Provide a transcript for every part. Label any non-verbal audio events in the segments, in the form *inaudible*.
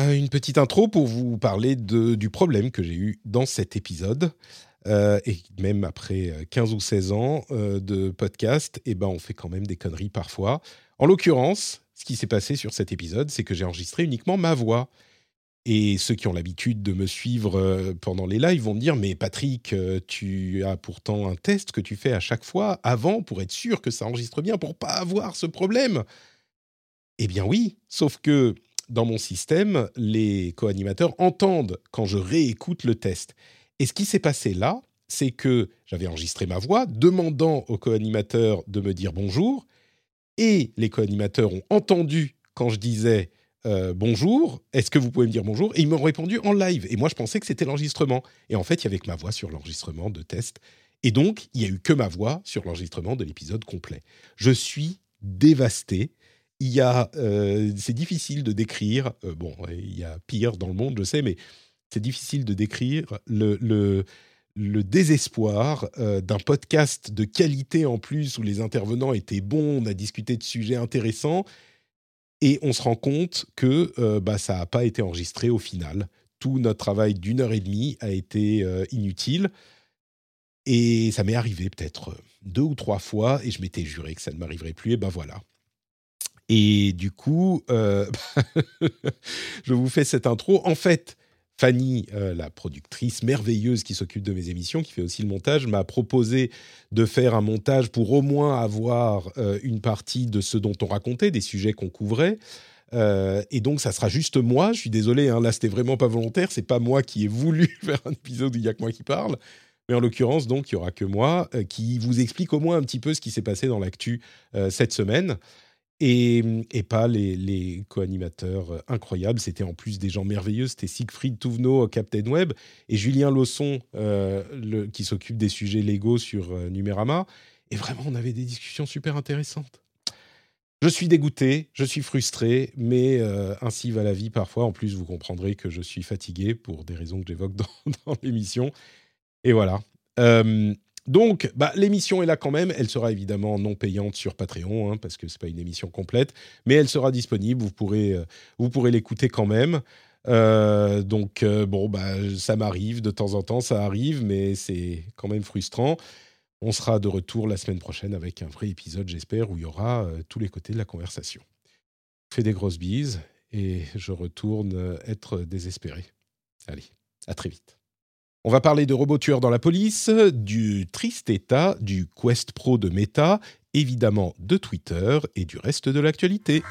Euh, Une petite intro pour vous parler du problème que j'ai eu dans cet épisode. Euh, et même après euh, 15 ou 16 ans euh, de podcast, eh ben, on fait quand même des conneries parfois. En l'occurrence, ce qui s'est passé sur cet épisode, c'est que j'ai enregistré uniquement ma voix. Et ceux qui ont l'habitude de me suivre euh, pendant les lives vont me dire Mais Patrick, euh, tu as pourtant un test que tu fais à chaque fois avant pour être sûr que ça enregistre bien, pour pas avoir ce problème. Eh bien oui, sauf que dans mon système, les co-animateurs entendent quand je réécoute le test. Et ce qui s'est passé là, c'est que j'avais enregistré ma voix, demandant aux co-animateurs de me dire bonjour, et les co-animateurs ont entendu quand je disais euh, bonjour, est-ce que vous pouvez me dire bonjour Et ils m'ont répondu en live. Et moi, je pensais que c'était l'enregistrement. Et en fait, il y avait que ma voix sur l'enregistrement de test. Et donc, il n'y a eu que ma voix sur l'enregistrement de l'épisode complet. Je suis dévasté. Il y a, euh, c'est difficile de décrire. euh, bon, il y a pire dans le monde, je sais, mais c'est difficile de décrire le, le, le désespoir euh, d'un podcast de qualité en plus où les intervenants étaient bons, on a discuté de sujets intéressants et on se rend compte que bah, ça n'a pas été enregistré au final. Tout notre travail d'une heure et demie a été inutile. Et ça m'est arrivé peut-être deux ou trois fois, et je m'étais juré que ça ne m'arriverait plus, et ben voilà. Et du coup, euh, *laughs* je vous fais cette intro. En fait, Fanny, euh, la productrice merveilleuse qui s'occupe de mes émissions, qui fait aussi le montage, m'a proposé de faire un montage pour au moins avoir euh, une partie de ce dont on racontait, des sujets qu'on couvrait. Et donc, ça sera juste moi. Je suis désolé, hein, là, c'était vraiment pas volontaire. C'est pas moi qui ai voulu *laughs* faire un épisode où il y a que moi qui parle. Mais en l'occurrence, donc, il y aura que moi qui vous explique au moins un petit peu ce qui s'est passé dans l'actu cette semaine. Et, pas les, co-animateurs euh, incroyables. C'était en plus des gens merveilleux. C'était Siegfried Touvenot, Captain Web, et Julien Lausson, euh, qui s'occupe des sujets légaux sur euh, Numérama. Et vraiment, on avait des discussions super intéressantes. Je suis dégoûté, je suis frustré, mais euh, ainsi va la vie parfois. En plus, vous comprendrez que je suis fatigué pour des raisons que j'évoque dans *laughs* l'émission. Et voilà. Donc, bah, l'émission est là quand même. Elle sera évidemment non payante sur Patreon, hein, parce que c'est pas une émission complète, mais elle sera disponible. Vous pourrez, euh, vous pourrez l'écouter quand même. Euh, donc, euh, bon, bah, ça m'arrive de temps en temps, ça arrive, mais c'est quand même frustrant. On sera de retour la semaine prochaine avec un vrai épisode, j'espère, où il y aura tous les côtés de la conversation. Je fais des grosses bises et je retourne être désespéré. Allez, à très vite. On va parler de robots tueurs dans la police, du triste état du Quest Pro de Meta, évidemment de Twitter et du reste de l'actualité.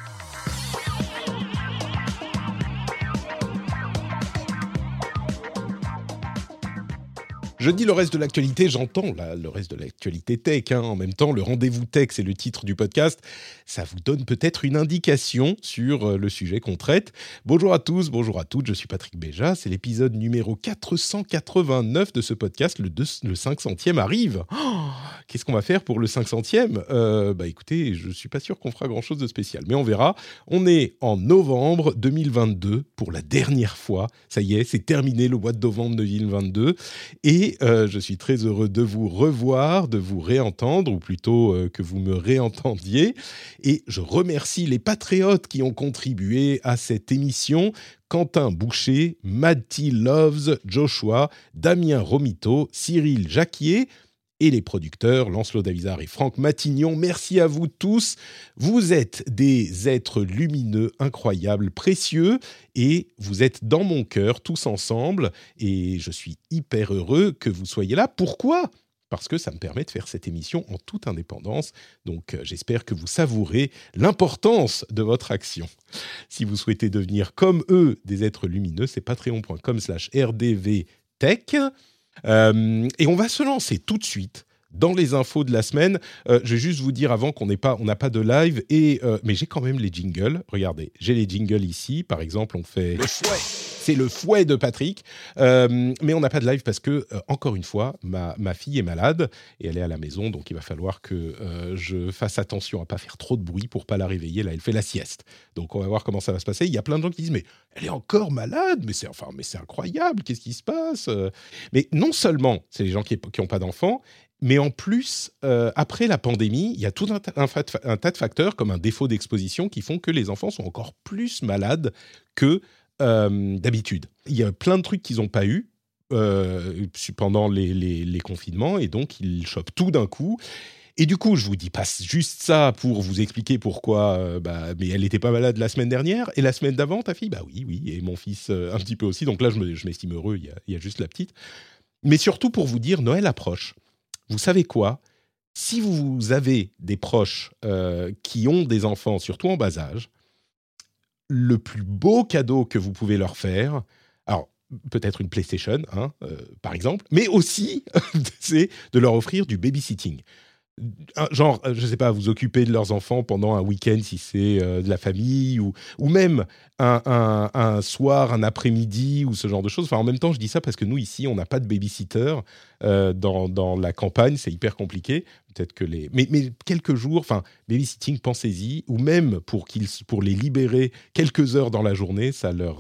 Je dis le reste de l'actualité, j'entends le reste de l'actualité tech. hein. En même temps, le rendez-vous tech, c'est le titre du podcast. Ça vous donne peut-être une indication sur euh, le sujet qu'on traite. Bonjour à tous, bonjour à toutes, je suis Patrick Béja. C'est l'épisode numéro 489 de ce podcast. Le 500e arrive. Oh, Qu'est-ce qu'on va faire pour le 500e Euh, Bah écoutez, je suis pas sûr qu'on fera grand-chose de spécial, mais on verra. On est en novembre 2022 pour la dernière fois. Ça y est, c'est terminé le mois de novembre 2022. Et euh, je suis très heureux de vous revoir, de vous réentendre, ou plutôt euh, que vous me réentendiez. Et je remercie les patriotes qui ont contribué à cette émission. Quentin Boucher, Matty Loves, Joshua, Damien Romito, Cyril Jacquier et les producteurs Lancelot Davizard et Franck Matignon. Merci à vous tous. Vous êtes des êtres lumineux, incroyables, précieux et vous êtes dans mon cœur tous ensemble et je suis hyper heureux que vous soyez là. Pourquoi? Parce que ça me permet de faire cette émission en toute indépendance. Donc euh, j'espère que vous savourez l'importance de votre action. Si vous souhaitez devenir comme eux des êtres lumineux, c'est patreon.com slash rdvtech. Euh, et on va se lancer tout de suite dans les infos de la semaine. Euh, je vais juste vous dire avant qu'on n'a pas, on pas de live, et, euh, mais j'ai quand même les jingles. Regardez, j'ai les jingles ici. Par exemple, on fait... Le fouet C'est le fouet de Patrick. Euh, mais on n'a pas de live parce que, encore une fois, ma, ma, fille est malade et elle est à la maison, donc il va falloir que je fasse attention à pas faire trop de bruit pour pas la réveiller. Là, elle fait la sieste. Donc on va voir comment ça va se passer. Il y a plein de gens qui disent, mais elle est encore malade, mais c'est enfin, mais c'est incroyable, qu'est-ce qui se passe? Mais non seulement c'est les gens qui n'ont pas d'enfants, mais en plus, euh, après la pandémie, il y a tout un, tas de facteurs comme un défaut d'exposition qui font que les enfants sont encore plus malades que euh, d'habitude. Il y a plein de trucs qu'ils n'ont pas eu euh, pendant les, confinements et donc ils chopent tout d'un coup. Et du coup, je vous dis pas juste ça pour vous expliquer pourquoi, bah, mais elle n'était pas malade la semaine dernière et la semaine d'avant, ta fille, bah oui, oui, et mon fils un petit peu aussi. Donc là, je m'estime heureux, il il y a juste la petite. Mais surtout pour vous dire, Noël approche vous savez quoi? Si vous avez des proches euh, qui ont des enfants, surtout en bas âge, le plus beau cadeau que vous pouvez leur faire, alors peut-être une PlayStation, hein, euh, par exemple, mais aussi, *laughs* c'est de leur offrir du babysitting genre, euh, je sais pas, vous occuper de leurs enfants pendant un week-end si c'est euh, de la famille, ou, ou même un, un, soir, un après-midi, ou ce genre de choses. Enfin, en même temps, je dis ça parce que nous, ici, on n'a pas de babysitter euh, dans, dans, la campagne, c'est hyper compliqué. Peut-être que les... Mais, mais quelques jours, enfin, babysitting, pensez-y, ou même pour, qu'ils, pour les libérer quelques heures dans la journée, ça leur,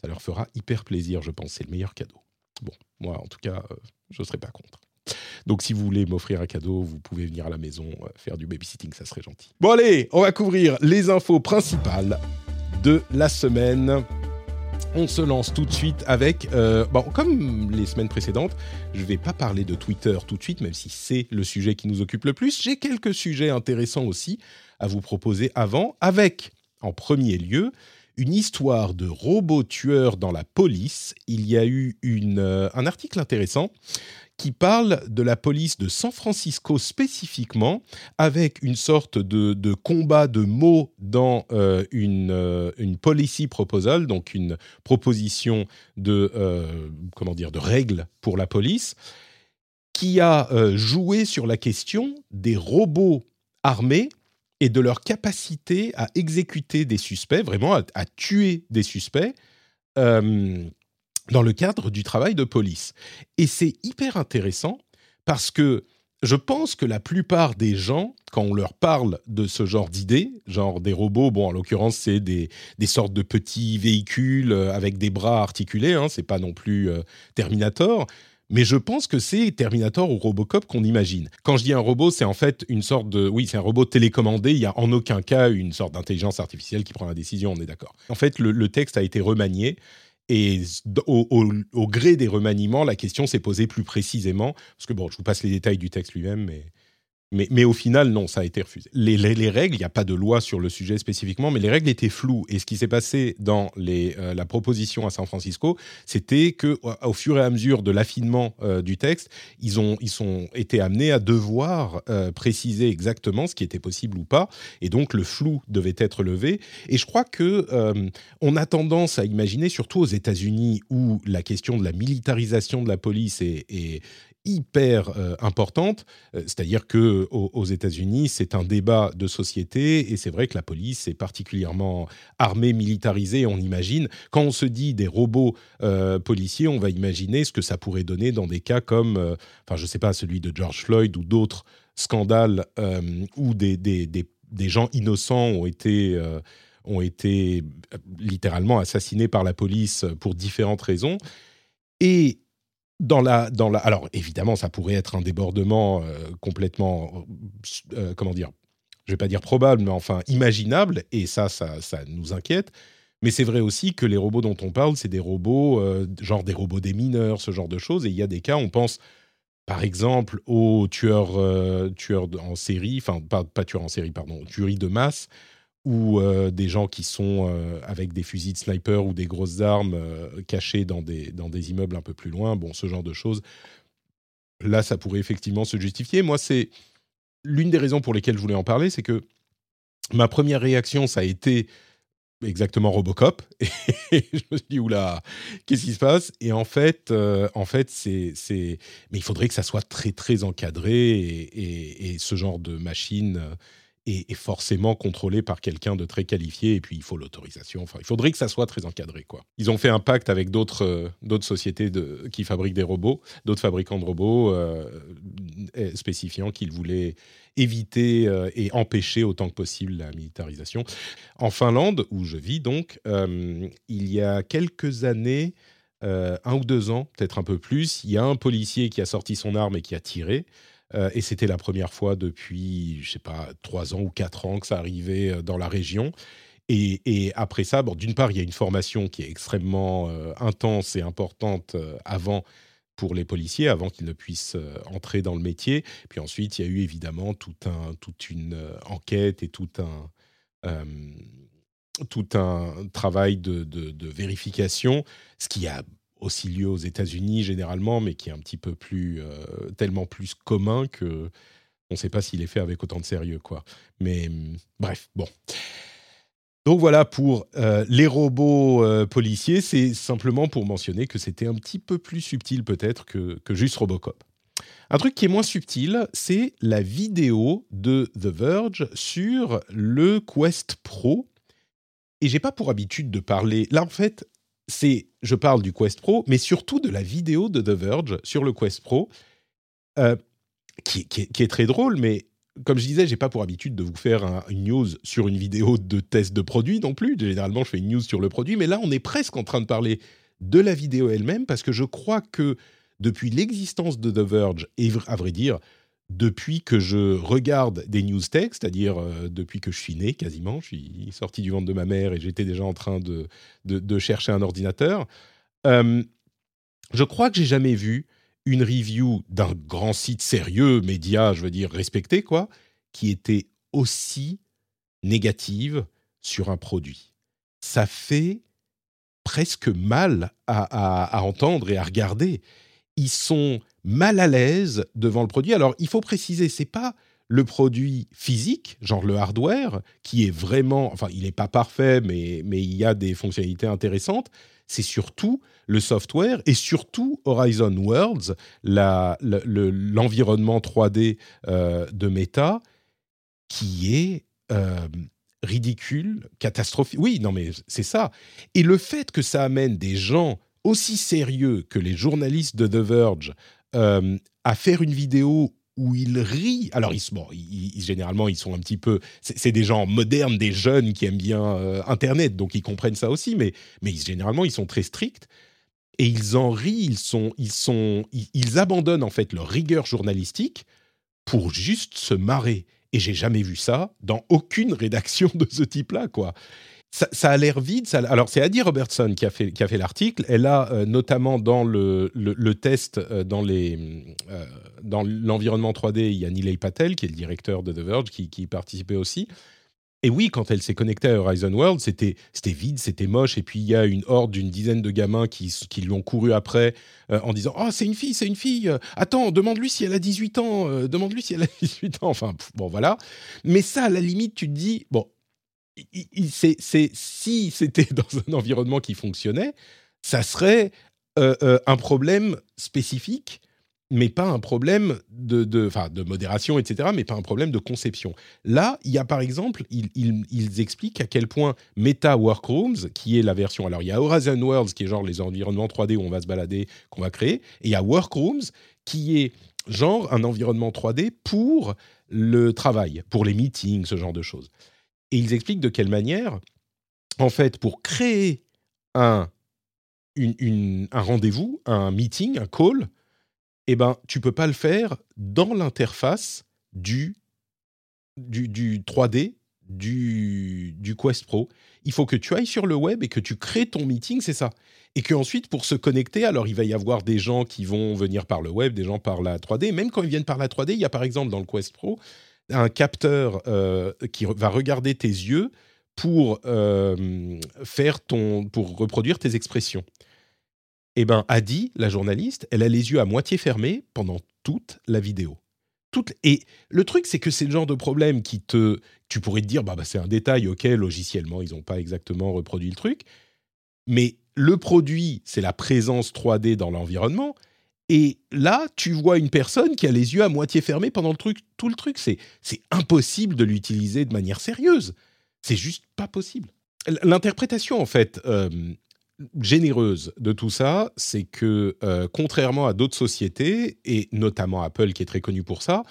ça leur fera hyper plaisir, je pense. C'est le meilleur cadeau. Bon, moi, en tout cas, je ne serais pas contre. Donc si vous voulez m'offrir un cadeau, vous pouvez venir à la maison euh, faire du babysitting, ça serait gentil. Bon allez, on va couvrir les infos principales de la semaine. On se lance tout de suite avec, euh, bon, comme les semaines précédentes, je ne vais pas parler de Twitter tout de suite, même si c'est le sujet qui nous occupe le plus. J'ai quelques sujets intéressants aussi à vous proposer avant, avec en premier lieu une histoire de robots tueurs dans la police. Il y a eu euh, un article intéressant qui parle de la police de San Francisco spécifiquement, avec une sorte de, combat de mots dans euh, une, euh, une policy proposal, donc une proposition de, euh, comment dire, de règles pour la police, qui a joué sur la question des robots armés et de leur capacité à exécuter des suspects, vraiment à, tuer des suspects dans le cadre du travail de police. Et c'est hyper intéressant parce que je pense que la plupart des gens, quand on leur parle de ce genre d'idées, genre des robots, bon en l'occurrence c'est des, sortes de petits véhicules euh, avec des bras articulés, hein, c'est pas non plus euh, Terminator, mais je pense que c'est Terminator ou Robocop qu'on imagine. Quand je dis un robot, c'est en fait une sorte de... Oui, c'est un robot télécommandé, il n'y a en aucun cas une sorte d'intelligence artificielle qui prend la décision, on est d'accord. En fait, le texte a été remanié et au, gré des remaniements, la question s'est posée plus précisément, parce que bon, je vous passe les détails du texte lui-même, mais mais, au final, non, ça a été refusé. Les, règles, il n'y a pas de loi sur le sujet spécifiquement, mais les règles étaient floues. Et ce qui s'est passé dans euh, la proposition à San Francisco, c'était que au fur et à mesure de l'affinement euh, du texte, ils ont été amenés à devoir euh, préciser exactement ce qui était possible ou pas. Et donc le flou devait être levé. Et je crois que on a tendance à imaginer, surtout aux États-Unis, où la question de la militarisation de la police est, hyper euh, importante, euh, c'est-à-dire que aux, États-Unis, c'est un débat de société et c'est vrai que la police est particulièrement armée, militarisée. On imagine quand on se dit des robots euh, policiers, on va imaginer ce que ça pourrait donner dans des cas comme, enfin, je sais pas, celui de George Floyd ou d'autres scandales où des, des, gens innocents ont été ont été littéralement assassinés par la police pour différentes raisons. Et dans la, dans la, alors évidemment, ça pourrait être un débordement euh, complètement, euh, comment dire, je vais pas dire probable, mais enfin imaginable, et ça, ça, ça nous inquiète. Mais c'est vrai aussi que les robots dont on parle, c'est des robots, euh, genre des robots des mineurs, ce genre de choses. Et il y a des cas, on pense par exemple aux tueurs, tueurs en série, enfin pas, pas tueurs en série, pardon, tueries de masse, ou euh, des gens qui sont euh, avec des fusils de sniper ou des grosses armes euh, cachées dans des, dans des immeubles un peu plus loin, bon, ce genre de choses. Là, ça pourrait effectivement se justifier. Moi, c'est l'une des raisons pour lesquelles je voulais en parler, c'est que ma première réaction, ça a été exactement Robocop. *laughs* Et je me suis dit, oula, qu'est-ce qui se passe? Et en fait, en fait c'est. Mais il faudrait que ça soit très, très encadré. Et, et, ce genre de machine est, forcément contrôlé par quelqu'un de très qualifié. Et puis, il faut l'autorisation. Enfin, il faudrait que ça soit très encadré. Quoi. Ils ont fait un pacte avec d'autres, euh, sociétés qui fabriquent des robots, d'autres fabricants de robots, euh, spécifiant qu'ils voulaient éviter euh, et empêcher autant que possible la militarisation. En Finlande, où je vis donc, il y a quelques années, un ou deux ans, peut-être un peu plus, il y a un policier qui a sorti son arme et qui a tiré. Et c'était la première fois depuis, je sais pas, trois ans ou quatre ans que ça arrivait dans la région. Et, après ça, bon, d'une part, il y a une formation qui est extrêmement intense et importante avant pour les policiers avant qu'ils ne puissent euh, entrer dans le métier. Puis ensuite, il y a eu évidemment toute une euh, enquête et tout un, euh, tout un travail de, de, vérification, ce qui a aussi lieu aux États-Unis généralement, mais qui est un petit peu plus, tellement plus commun que on ne sait pas s'il est fait avec autant de sérieux, quoi. Mais bref, bon. Donc voilà pour euh, les robots euh, policiers, c'est simplement pour mentionner que c'était un petit peu plus subtil peut-être que, juste Robocop. Un truc qui est moins subtil, c'est la vidéo de The Verge sur le Quest Pro. Et j'ai pas pour habitude de parler. Là, en fait, c'est je parle du Quest Pro, mais surtout de la vidéo de The Verge sur le Quest Pro, euh, qui, est très drôle, mais comme je disais, j'ai pas pour habitude de vous faire une news sur une vidéo de test de produit non plus. Généralement, je fais une news sur le produit, mais là, on est presque en train de parler de la vidéo elle-même parce que je crois que depuis l'existence de The Verge, et à vrai dire, depuis que je regarde des news tech, c'est-à-dire euh, depuis que je suis né quasiment, je suis sorti du ventre de ma mère et j'étais déjà en train de, de, chercher un ordinateur, je crois que j'ai jamais vu une review d'un grand site sérieux, média, je veux dire respecté, quoi, qui était aussi négative sur un produit. Ça fait presque mal à, entendre et à regarder. Ils sont mal à l'aise devant le produit. Alors, il faut préciser, c'est pas le produit physique, genre le hardware, qui est vraiment, enfin, il n'est pas parfait, mais, mais il y a des fonctionnalités intéressantes c'est surtout le software et surtout Horizon Worlds, l'environnement 3D euh, de Meta, qui est euh, ridicule, catastrophique. Oui, non, mais c'est ça. Et le fait que ça amène des gens aussi sérieux que les journalistes de The Verge euh, à faire une vidéo où ils rient. Alors, ils, bon, généralement, ils sont un petit peu. C'est des gens modernes, des jeunes qui aiment bien euh, Internet, donc ils comprennent ça aussi, mais, mais généralement, ils sont très stricts. Et ils en rient, ils, sont, ils, sont, ils, abandonnent en fait leur rigueur journalistique pour juste se marrer. Et j'ai jamais vu ça dans aucune rédaction de ce type-là, quoi ça, a l'air vide. alors, c'est Adi Robertson qui a fait, l'article. Elle a euh, notamment dans le, test, euh, euh, dans l'environnement 3D, il y a Nilay Patel, qui est le directeur de The Verge, qui, qui participait aussi. Et oui, quand elle s'est connectée à Horizon World, c'était, vide, c'était moche. Et puis, il y a une horde d'une dizaine de gamins qui, qui lui ont couru après en disant Oh, c'est une fille, c'est une fille. Attends, demande-lui si elle a 18 ans. demande-lui si elle a *laughs* 18 ans. Enfin, bon, voilà. Mais ça, à la limite, tu te dis Bon, c'est, si c'était *laughs* dans un environnement qui fonctionnait, ça serait euh, euh, un problème spécifique, mais pas un problème de, de, de modération, etc., mais pas un problème de conception. Là, il y a par exemple, ils, ils, expliquent à quel point Meta Workrooms, qui est la version, alors il y a Horizon Worlds, qui est genre les environnements 3D où on va se balader, qu'on va créer, et il y a Workrooms, qui est genre un environnement 3D pour le travail, pour les meetings, ce genre de choses. Et ils expliquent de quelle manière, en fait, pour créer un, rendez-vous, un meeting, un call, eh ben, tu peux pas le faire dans l'interface du, du, du 3D du, du, Quest Pro. Il faut que tu ailles sur le web et que tu crées ton meeting, c'est ça. Et qu'ensuite, pour se connecter, alors il va y avoir des gens qui vont venir par le web, des gens par la 3D. Même quand ils viennent par la 3D, il y a par exemple dans le Quest Pro un capteur euh, qui va regarder tes yeux pour euh, faire ton, pour reproduire tes expressions. Eh ben, Adi, la journaliste, elle a les yeux à moitié fermés pendant toute la vidéo et le truc, c'est que c'est le genre de problème qui te. Tu pourrais te dire, bah, bah c'est un détail, ok, logiciellement, ils n'ont pas exactement reproduit le truc. Mais le produit, c'est la présence 3D dans l'environnement. Et là, tu vois une personne qui a les yeux à moitié fermés pendant le truc, tout le truc. C'est, impossible de l'utiliser de manière sérieuse. C'est juste pas possible. L'interprétation, en fait, euh, généreuse de tout ça, c'est que, euh, contrairement à d'autres sociétés, et notamment Apple qui est très connu pour ça,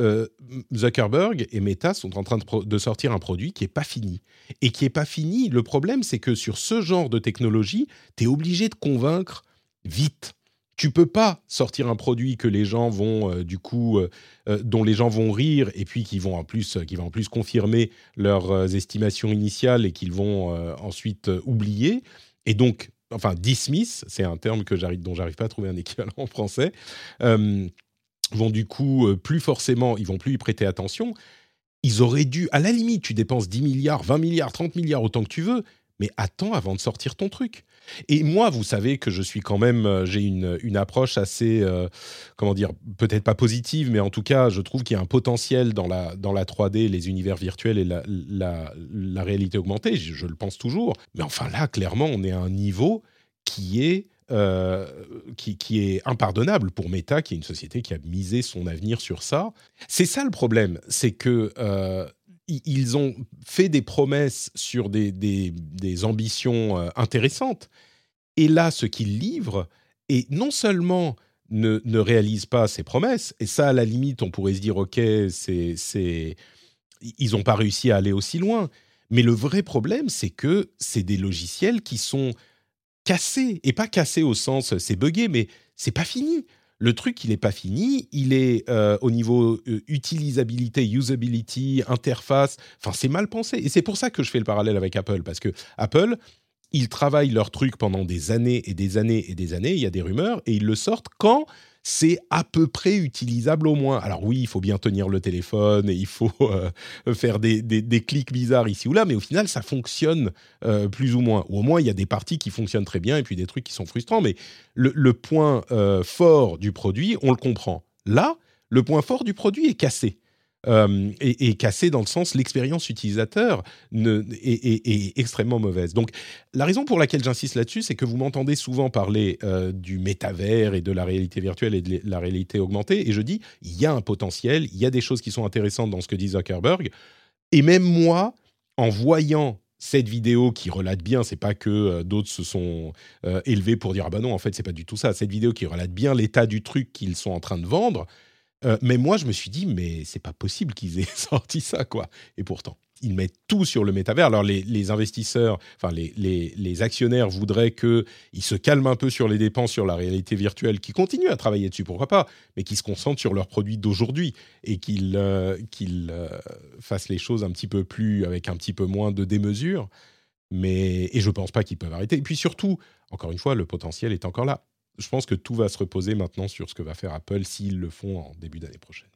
euh, Zuckerberg et Meta sont en train de, sortir un produit qui n'est pas fini. Et qui n'est pas fini, le problème, c'est que sur ce genre de technologie, tu es obligé de convaincre vite. Tu peux pas sortir un produit que les gens vont euh, du coup euh, dont les gens vont rire et puis qui vont en plus qui va en plus confirmer leurs estimations initiales et qu'ils vont ensuite oublier et donc enfin dismiss, c'est un terme que j'arrive dont j'arrive pas à trouver un équivalent *laughs* en français vont du coup euh, plus forcément, ils vont plus y prêter attention. Ils auraient dû, à la limite, tu dépenses 10 milliards, 20 milliards, 30 milliards, autant que tu veux, mais attends avant de sortir ton truc. Et moi, vous savez que je suis quand même, euh, j'ai une, une, approche assez, euh, comment dire, peut-être pas positive, mais en tout cas, je trouve qu'il y a un potentiel dans la, dans la 3D, les univers virtuels et la, la, réalité augmentée, je, le pense toujours. Mais enfin là, clairement, on est à un niveau qui est euh, qui, est impardonnable pour Meta, qui est une société qui a misé son avenir sur ça. C'est ça le problème, c'est que ils ont fait des promesses sur des, des, ambitions euh, intéressantes, et là, ce qu'ils livrent, et non seulement ne, ne réalisent pas ces promesses, et ça, à la limite, on pourrait se dire, ok, c'est, ils n'ont pas réussi à aller aussi loin. Mais le vrai problème, c'est que c'est des logiciels qui sont cassé, et pas cassé au sens c'est buggé, mais c'est pas fini. Le truc, il n'est pas fini, il est euh, au niveau euh, utilisabilité, usability, interface, enfin c'est mal pensé. Et c'est pour ça que je fais le parallèle avec Apple, parce que Apple, ils travaillent leur truc pendant des années et des années et des années, il y a des rumeurs, et ils le sortent quand c'est à peu près utilisable au moins. Alors oui, il faut bien tenir le téléphone et il faut *laughs* euh, faire des, clics bizarres ici ou là, mais au final, ça fonctionne euh, plus ou moins. Ou au moins, il y a des parties qui fonctionnent très bien et puis des trucs qui sont frustrants. Mais le, point euh, fort du produit, on le comprend. Là, le point fort du produit est cassé. Euh, cassé dans le sens l'expérience utilisateur est, extrêmement mauvaise. Donc la raison pour laquelle j'insiste là-dessus, c'est que vous m'entendez souvent parler euh, du métavers et de la réalité virtuelle et de la réalité augmentée, et je dis il y a un potentiel, il y a des choses qui sont intéressantes dans ce que dit Zuckerberg, et même moi, en voyant cette vidéo qui relate bien, c'est pas que euh, d'autres se sont élevés pour dire ah bah non en fait c'est pas du tout ça. Cette vidéo qui relate bien l'état du truc qu'ils sont en train de vendre, euh, mais moi, je me suis dit, mais c'est pas possible qu'ils aient *laughs* sorti ça, quoi. Et pourtant, ils mettent tout sur le métavers. Alors, les, investisseurs, enfin, les, actionnaires voudraient qu'ils se calment un peu sur les dépenses, sur la réalité virtuelle, qui continuent à travailler dessus, pourquoi pas, mais qu'ils se concentrent sur leurs produits d'aujourd'hui et qu'ils euh, euh, fassent les choses un petit peu plus, avec un petit peu moins de démesure. Mais, et je pense pas qu'ils peuvent arrêter. Et puis surtout, encore une fois, le potentiel est encore là je pense que tout va se reposer maintenant sur ce que va faire Apple s'ils le font en début d'année prochaine.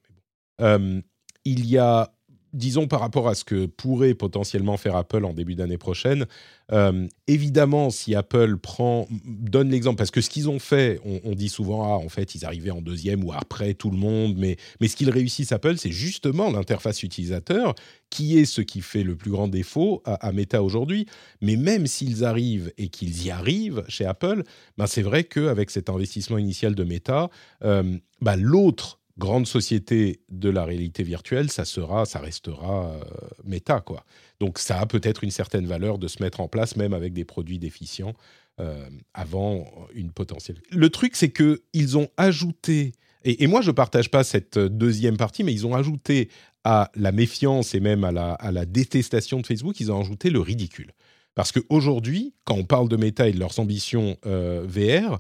Euh, il y a disons par rapport à ce que pourrait potentiellement faire Apple en début d'année prochaine, euh, évidemment, si Apple prend, donne l'exemple, parce que ce qu'ils ont fait, on, dit souvent, ah, en fait, ils arrivaient en deuxième ou après tout le monde, mais, mais ce qu'ils réussissent Apple, c'est justement l'interface utilisateur qui est ce qui fait le plus grand défaut à, Meta aujourd'hui. Mais même s'ils arrivent et qu'ils y arrivent chez Apple, ben c'est vrai qu'avec cet investissement initial de Meta, euh, ben l'autre grande société de la réalité virtuelle, ça sera, ça restera euh, méta, quoi. Donc ça a peut-être une certaine valeur de se mettre en place, même avec des produits déficients, euh, avant une potentielle. Le truc, c'est que ils ont ajouté, et, moi je partage pas cette deuxième partie, mais ils ont ajouté à la méfiance et même à la, à la détestation de Facebook, ils ont ajouté le ridicule. Parce qu'aujourd'hui, quand on parle de méta et de leurs ambitions euh, VR,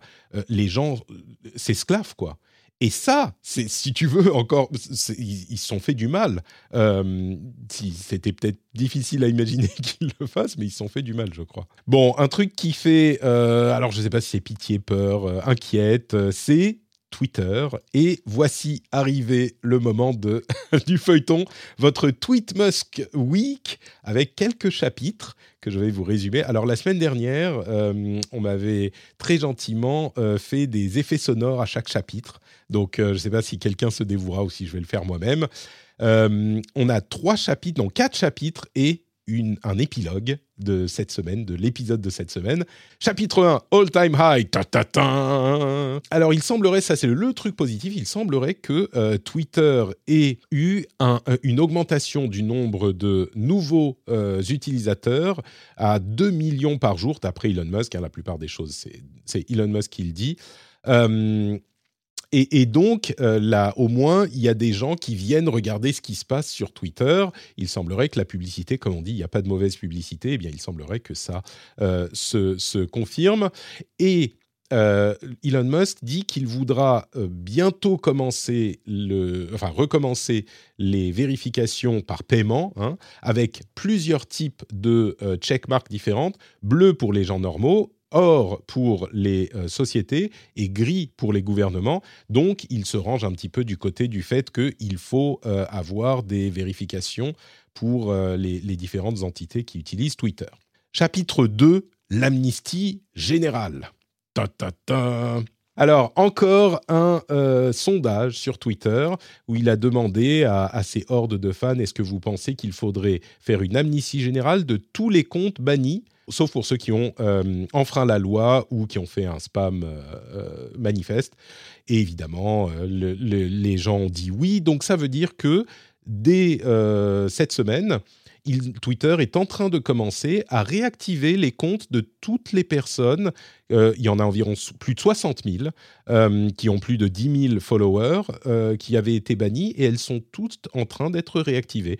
les gens s'esclavent, quoi. Et ça, si tu veux, encore, ils se sont fait du mal. Euh, C'était peut-être difficile à imaginer *laughs* qu'ils le fassent, mais ils se sont fait du mal, je crois. Bon, un truc qui fait, euh, alors je ne sais pas si c'est pitié, peur, euh, inquiète, c'est Twitter. Et voici arrivé le moment de, *laughs* du feuilleton, votre Tweet Musk Week, avec quelques chapitres que je vais vous résumer. Alors la semaine dernière, on m'avait très gentiment fait des effets sonores à chaque chapitre. Donc euh, je ne sais pas si quelqu'un se dévouera ou si je vais le faire moi-même. on a trois chapitres, non quatre chapitres et un épilogue de cette semaine, de l'épisode de cette semaine. Chapitre 1, All Time High. Ta. Alors, il semblerait, ça c'est le truc positif, il semblerait que euh, Twitter ait eu un, une augmentation du nombre de nouveaux euh, utilisateurs à 2 millions par jour, d'après Elon Musk. Hein, la plupart des choses, c'est Elon Musk qui le dit. Euh, et, donc, euh, là, au moins, il y a des gens qui viennent regarder ce qui se passe sur Twitter. Il semblerait que la publicité, comme on dit, il n'y a pas de mauvaise publicité. Eh bien, il semblerait que ça euh, se, confirme. Et euh, Elon Musk dit qu'il voudra bientôt commencer recommencer les vérifications par paiement, hein, avec plusieurs types de checkmarks différentes, bleu pour les gens normaux, or pour les euh, sociétés et gris pour les gouvernements. Donc, il se range un petit peu du côté du fait qu'il faut euh, avoir des vérifications pour euh, les, différentes entités qui utilisent Twitter. Chapitre 2, l'amnistie générale. Ta, ta, ta. Alors, encore un sondage sur Twitter où il a demandé à, à ses hordes de fans est-ce que vous pensez qu'il faudrait faire une amnistie générale de tous les comptes bannis sauf pour ceux qui ont euh, enfreint la loi ou qui ont fait un spam euh, euh, manifeste. Et évidemment, les gens ont dit oui. Donc ça veut dire que dès cette semaine, Twitter est en train de commencer à réactiver les comptes de toutes les personnes, euh, il y en a environ plus de 60 000, euh, qui ont plus de 10 000 followers, euh, qui avaient été bannis, et elles sont toutes en train d'être réactivées.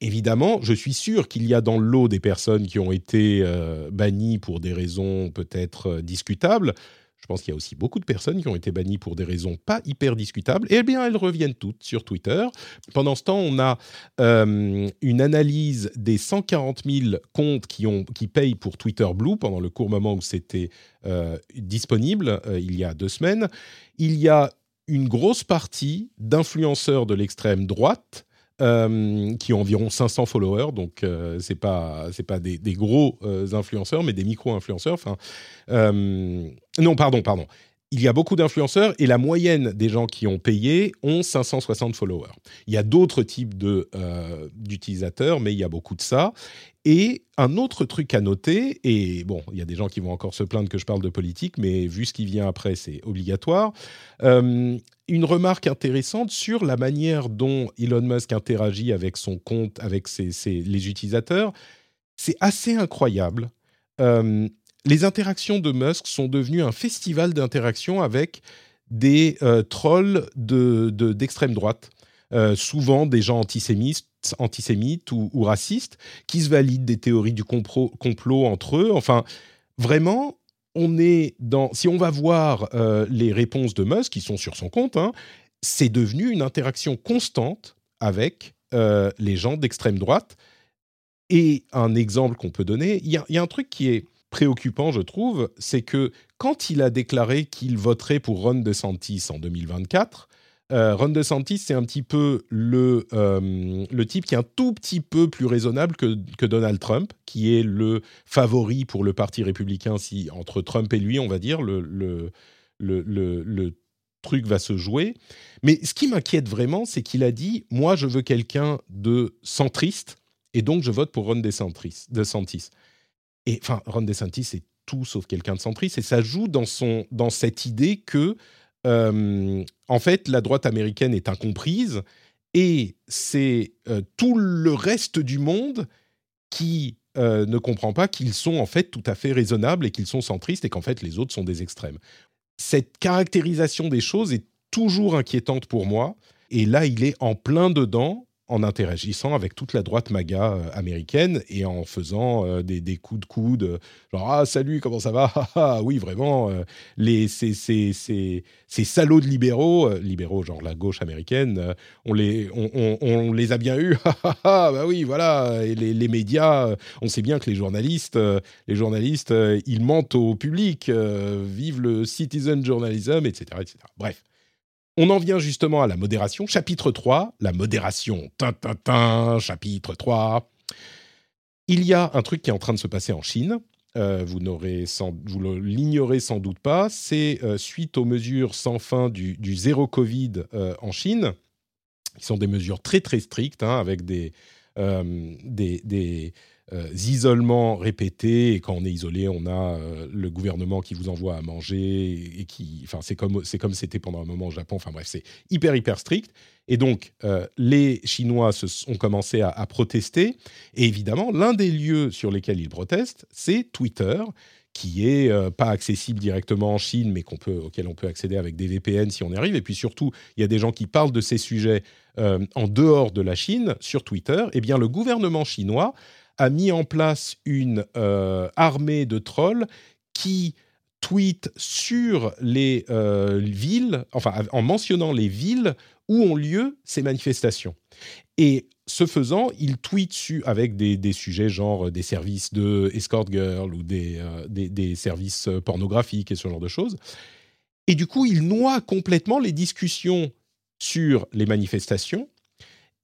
Évidemment, je suis sûr qu'il y a dans l'eau des personnes qui ont été bannies pour des raisons peut-être discutables. Je pense qu'il y a aussi beaucoup de personnes qui ont été bannies pour des raisons pas hyper discutables. Et eh bien, elles reviennent toutes sur Twitter. Pendant ce temps, on a euh, une analyse des 140 000 comptes qui, payent pour Twitter Blue pendant le court moment où c'était euh, disponible, euh, il y a deux semaines. Il y a une grosse partie d'influenceurs de l'extrême droite euh, qui ont environ 500 followers, donc euh, c'est pas c'est pas des, gros euh, influenceurs, mais des micro-influenceurs. Enfin, non, pardon, pardon il y a beaucoup d'influenceurs et la moyenne des gens qui ont payé ont 560 followers. Il y a d'autres types euh, d'utilisateurs, mais il y a beaucoup de ça. Et un autre truc à noter, et bon, il y a des gens qui vont encore se plaindre que je parle de politique, mais vu ce qui vient après, c'est obligatoire. Euh, une remarque intéressante sur la manière dont Elon Musk interagit avec son compte, avec les utilisateurs, c'est assez incroyable. Euh, les interactions de Musk sont devenues un festival d'interactions avec des euh, trolls d'extrême de, droite, euh, souvent des gens antisémites, antisémites ou, racistes, qui se valident des théories du complot, entre eux. Enfin, vraiment, on est dans. Si on va voir euh, les réponses de Musk, qui sont sur son compte, hein, c'est devenu une interaction constante avec les gens d'extrême droite. Et un exemple qu'on peut donner, il y, a un truc qui est préoccupant, je trouve, c'est que quand il a déclaré qu'il voterait pour Ron DeSantis en 2024, euh, Ron DeSantis, c'est un petit peu le, euh, le type qui est un tout petit peu plus raisonnable que, que, Donald Trump, qui est le favori pour le Parti républicain. Si, entre Trump et lui, on va dire, le, le, le, le truc va se jouer. Mais ce qui m'inquiète vraiment, c'est qu'il a dit Moi, je veux quelqu'un de centriste, et donc je vote pour Ron DeSantis. DeSantis. Et enfin, Ron DeSantis c'est tout sauf quelqu'un de centriste, et ça joue dans, son, dans cette idée que, euh, en fait, la droite américaine est incomprise, et c'est euh, tout le reste du monde qui euh, ne comprend pas qu'ils sont en fait tout à fait raisonnables et qu'ils sont centristes, et qu'en fait les autres sont des extrêmes. Cette caractérisation des choses est toujours inquiétante pour moi, et là, il est en plein dedans, en interagissant avec toute la droite MAGA euh, américaine et en faisant euh, des, coups de coude, genre ah salut comment ça va? *laughs* Ah, ah, oui vraiment euh, les ces, ces, ces, ces, salauds de libéraux libéraux genre la gauche américaine on les on, les a bien eus. *laughs* Ah, bah oui voilà les, les, médias on sait bien que les journalistes les journalistes ils mentent au public vive le citizen journalism etc etc bref on en vient justement à la modération. Chapitre 3, la modération. Tin, chapitre 3. Il y a un truc qui est en train de se passer en Chine. Euh, vous l'ignorez sans doute pas. C'est euh, suite aux mesures sans fin du, zéro Covid euh, en Chine, qui sont des mesures très très strictes, hein, avec des, des euh, isolements répétés. Et quand on est isolé, on a euh, le gouvernement qui vous envoie à manger et qui, enfin, c'est comme c'est comme c'était pendant un moment au Japon. Enfin bref, c'est hyper hyper strict. Et donc, euh, les Chinois se, ont commencé à, protester. Et évidemment, l'un des lieux sur lesquels ils protestent, c'est Twitter, qui est pas accessible directement en Chine, mais qu'on peut, auquel on peut accéder avec des VPN si on y arrive. Et puis surtout, il y a des gens qui parlent de ces sujets en dehors de la Chine sur Twitter. Eh bien, le gouvernement chinois a mis en place une euh, armée de trolls qui tweetent sur les euh, villes, enfin en mentionnant les villes où ont lieu ces manifestations. Et ce faisant, ils tweetent avec des, sujets genre des services de escort girl ou des, euh, des, des, services pornographiques et ce genre de choses. Et du coup, ils noient complètement les discussions sur les manifestations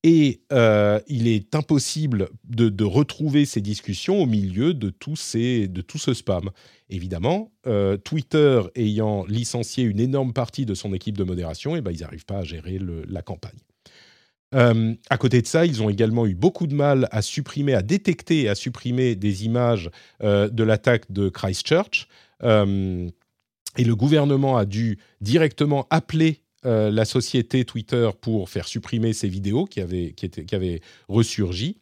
et euh, il est impossible de, retrouver ces discussions au milieu de tout, ce spam. Évidemment, euh, Twitter ayant licencié une énorme partie de son équipe de modération, et eh ben, ils n'arrivent pas à gérer la campagne. Euh, à côté de ça, ils ont également eu beaucoup de mal à supprimer, à détecter et à supprimer des images de l'attaque de Christchurch. et le gouvernement a dû directement appeler euh, la société Twitter pour faire supprimer ces vidéos qui avaient, qui ressurgi.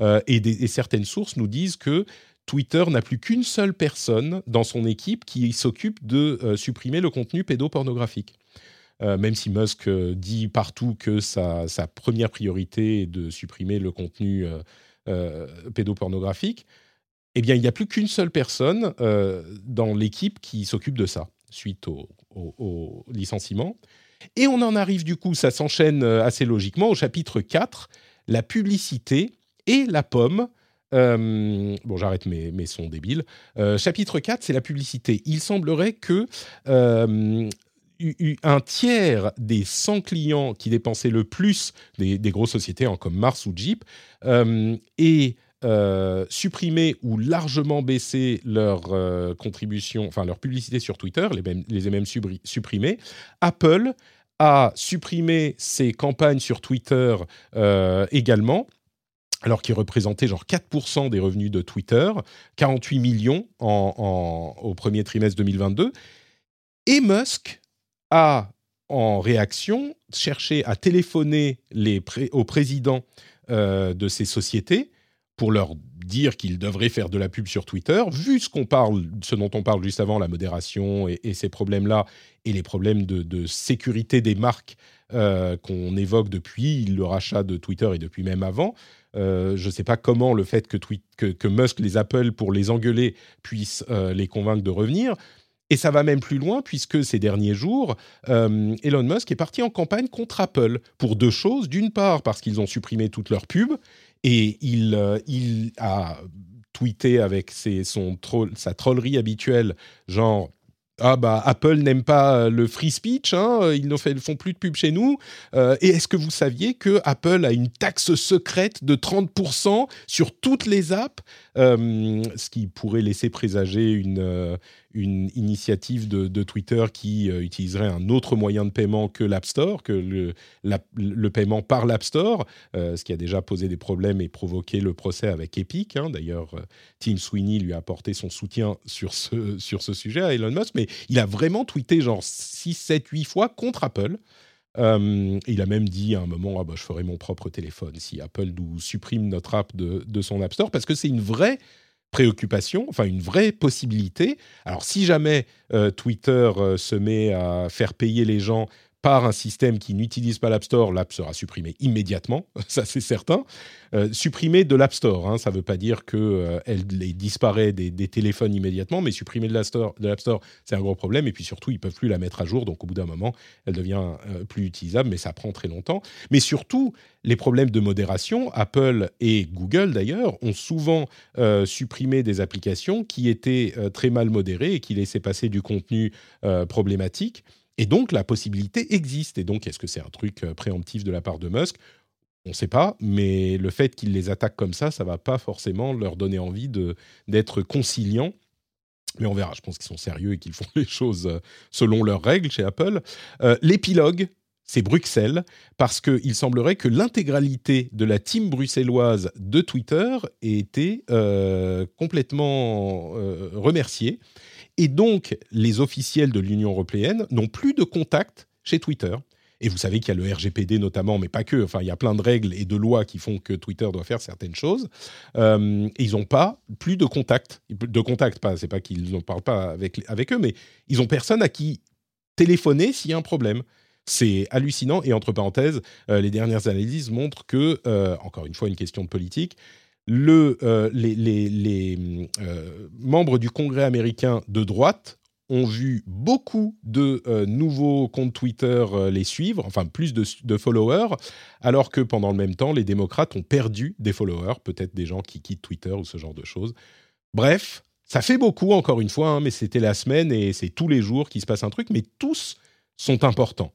Euh, et, certaines sources nous disent que Twitter n'a plus qu'une seule personne dans son équipe qui s'occupe de euh, supprimer le contenu pédopornographique. même si Musk dit partout que sa, sa, première priorité est de supprimer le contenu pédopornographique, eh bien, il n'y a plus qu'une seule personne dans l'équipe qui s'occupe de ça, suite au licenciement. Et on en arrive du coup, ça s'enchaîne euh, assez logiquement au chapitre 4, la publicité et la pomme. Euh, bon, j'arrête mes, sons débiles. Euh, chapitre 4, c'est la publicité. Il semblerait que un tiers des 100 clients qui dépensaient le plus des, grosses sociétés hein, comme Mars ou Jeep aient supprimé ou largement baissé leur contribution, enfin leur publicité sur Twitter, les, mêmes, les même supprimé. Apple a supprimé ses campagnes sur Twitter euh, également alors qu'il représentait genre 4% des revenus de Twitter, 48 millions au premier trimestre 2022. Et Musk a, en réaction, cherché à téléphoner les euh, de ces sociétés pour leur dire qu'ils devraient faire de la pub sur Twitter, vu ce qu'on parle, ce dont on parle juste avant, la modération et, ces problèmes-là, et les problèmes de, sécurité des marques euh, qu'on évoque depuis le rachat de Twitter et depuis même avant. Euh, je ne sais pas comment le fait que, Musk les appelle pour les engueuler puisse euh, les convaincre de revenir. Et ça va même plus loin, puisque ces derniers jours, Elon Musk est parti en campagne contre Apple pour deux choses. D'une part, parce qu'ils ont supprimé toutes leurs pubs, et il, euh, il a tweeté avec son sa trollerie habituelle, genre ah bah Apple n'aime pas euh, le free speech, hein, ils ne font plus de pub chez nous. Euh, et est-ce que vous saviez que Apple a une taxe secrète de 30% sur toutes les apps, ce qui pourrait laisser présager une, une initiative de, Twitter qui euh, utiliserait un autre moyen de paiement que l'App Store, que le, le paiement par l'App Store, euh, ce qui a déjà posé des problèmes et provoqué le procès avec Epic. Hein. D'ailleurs, euh, Tim Sweeney lui a apporté son soutien sur ce, *laughs* sur ce sujet à Elon Musk, mais il a vraiment tweeté genre 6, 7, 8 fois contre Apple. il a même dit à un moment ah bah, Je ferai mon propre téléphone si Apple nous supprime notre app de, de son App Store, parce que c'est une vraie préoccupation, enfin une vraie possibilité. Alors si jamais euh, Twitter euh, se met à faire payer les gens par un système qui n'utilise pas l'App Store, l'app sera supprimée immédiatement, *laughs* ça c'est certain. Euh, supprimée de l'App Store, hein, ça ne veut pas dire qu'elle euh, disparaît des, téléphones immédiatement, mais supprimer de l'App Store, c'est un gros problème, et puis surtout, ils ne peuvent plus la mettre à jour, donc au bout d'un moment, elle devient euh, plus utilisable, mais ça prend très longtemps. Mais surtout, les problèmes de modération, Apple et Google d'ailleurs, ont souvent supprimé des applications qui étaient très mal modérées et qui laissaient passer du contenu problématique Et donc la possibilité existe. Et donc est-ce que c'est un truc préemptif de la part de Musk? On ne sait pas, mais le fait qu'ils les attaquent comme ça, ça va pas forcément leur donner envie d'être conciliants. Mais on verra, je pense qu'ils sont sérieux et qu'ils font *laughs* les choses selon leurs règles chez Apple. L'épilogue, c'est Bruxelles, parce qu'il semblerait que l'intégralité de la team bruxelloise de Twitter ait été euh, complètement euh, remerciée. Et donc, les officiels de l'Union européenne n'ont plus de contact chez Twitter. Et vous savez qu'il y a le RGPD notamment, mais pas que. Enfin, il y a plein de règles et de lois qui font que Twitter doit faire certaines choses. Euh, ils n'ont pas plus de contact. De contact, pas. C'est pas qu'ils ne parlent pas avec, avec eux, mais ils ont personne à qui téléphoner s'il y a un problème. C'est hallucinant. Et entre parenthèses, euh, les dernières analyses montrent que, euh, encore une fois, une question de politique, euh, les, membres du Congrès américain de droite ont vu beaucoup de nouveaux comptes Twitter les suivre, enfin plus de, de, followers, alors que pendant le même temps, les démocrates ont perdu des followers, peut-être des gens qui quittent Twitter ou ce genre de choses. Bref, ça fait beaucoup, encore une fois, hein, mais c'était la semaine et c'est tous les jours qu'il se passe un truc, mais tous sont importants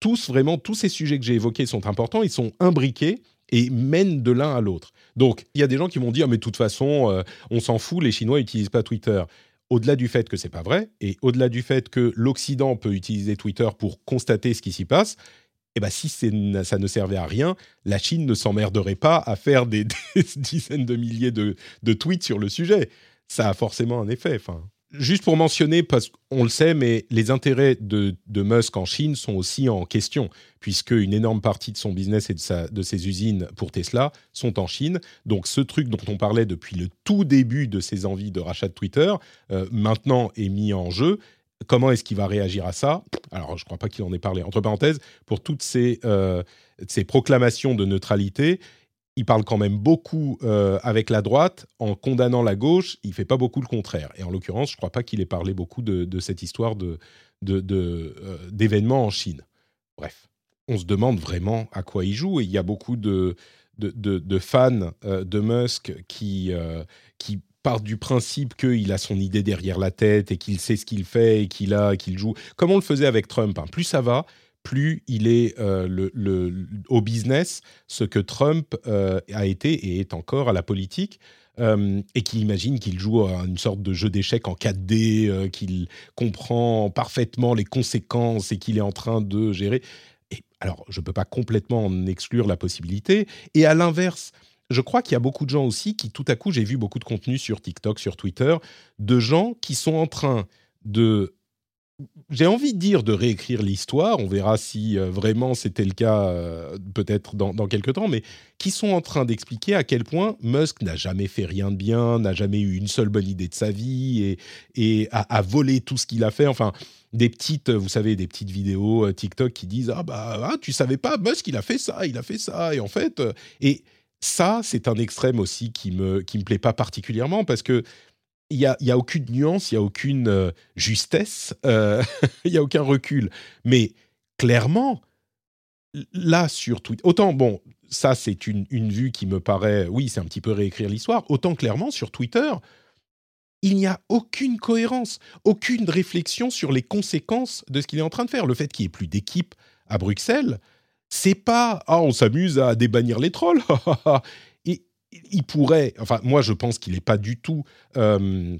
tous, vraiment, tous ces sujets que j'ai évoqués sont importants, ils sont imbriqués et mènent de l'un à l'autre. Donc, il y a des gens qui vont dire, mais de toute façon, euh, on s'en fout, les Chinois n'utilisent pas Twitter. Au-delà du fait que c'est pas vrai, et au-delà du fait que l'Occident peut utiliser Twitter pour constater ce qui s'y passe, eh ben, si ça ne servait à rien, la Chine ne s'emmerderait pas à faire des, *laughs* dizaines de milliers de, tweets sur le sujet. Ça a forcément un effet. Juste pour mentionner, parce qu'on le sait, mais les intérêts de, Musk en Chine sont aussi en question, puisque une énorme partie de son business et de, ses usines pour Tesla sont en Chine. Donc ce truc dont on parlait depuis le tout début de ses envies de rachat de Twitter, euh, maintenant est mis en jeu. Comment est-ce qu'il va réagir à ça? Alors, je ne crois pas qu'il en ait parlé. Entre parenthèses, pour toutes ces, euh, ces proclamations de neutralité, il parle quand même beaucoup euh, avec la droite en condamnant la gauche. Il fait pas beaucoup le contraire. Et en l'occurrence, je crois pas qu'il ait parlé beaucoup de, cette histoire de, euh, d'événements en Chine. Bref, on se demande vraiment à quoi il joue. Et il y a beaucoup de, fans euh, de Musk qui, qui partent du principe qu'il a son idée derrière la tête et qu'il sait ce qu'il fait et qu'il a qu'il joue comme on le faisait avec Trump. Hein. Plus ça va, plus il est euh, au business ce que Trump euh, a été et est encore à la politique. Euh, et qui imagine qu'il joue à une sorte de jeu d'échecs en 4D, qu'il comprend parfaitement les conséquences et qu'il est en train de gérer. Et, alors, je ne peux pas complètement en exclure la possibilité. Et à l'inverse, je crois qu'il y a beaucoup de gens aussi qui, tout à coup, j'ai vu beaucoup de contenu sur TikTok, sur Twitter, de gens qui sont en train de j'ai envie de dire de réécrire l'histoire, on verra si euh, vraiment c'était le cas euh, peut-être dans, quelques temps, mais qui sont en train d'expliquer à quel point Musk n'a jamais fait rien de bien, n'a jamais eu une seule bonne idée de sa vie et, a, volé tout ce qu'il a fait. Enfin, des petites, vous savez, des petites vidéos euh, TikTok qui disent ah bah ah, tu savais pas Musk il a fait ça, il a fait ça et en fait et ça c'est un extrême aussi qui me qui me plaît pas particulièrement parce que il n'y a, y a, aucune nuance, il n'y a aucune euh, justesse, euh, *laughs* il n'y a aucun recul. Mais clairement, là, sur Twitter, autant, bon, ça, c'est une, une, vue qui me paraît, oui, c'est un petit peu réécrire l'histoire, autant clairement, sur Twitter, il n'y a aucune cohérence, aucune réflexion sur les conséquences de ce qu'il est en train de faire. Le fait qu'il n'y ait plus d'équipe à Bruxelles, c'est pas ah on s'amuse à débannir les trolls *laughs* il pourrait, enfin moi je pense qu'il n'est pas du tout euh,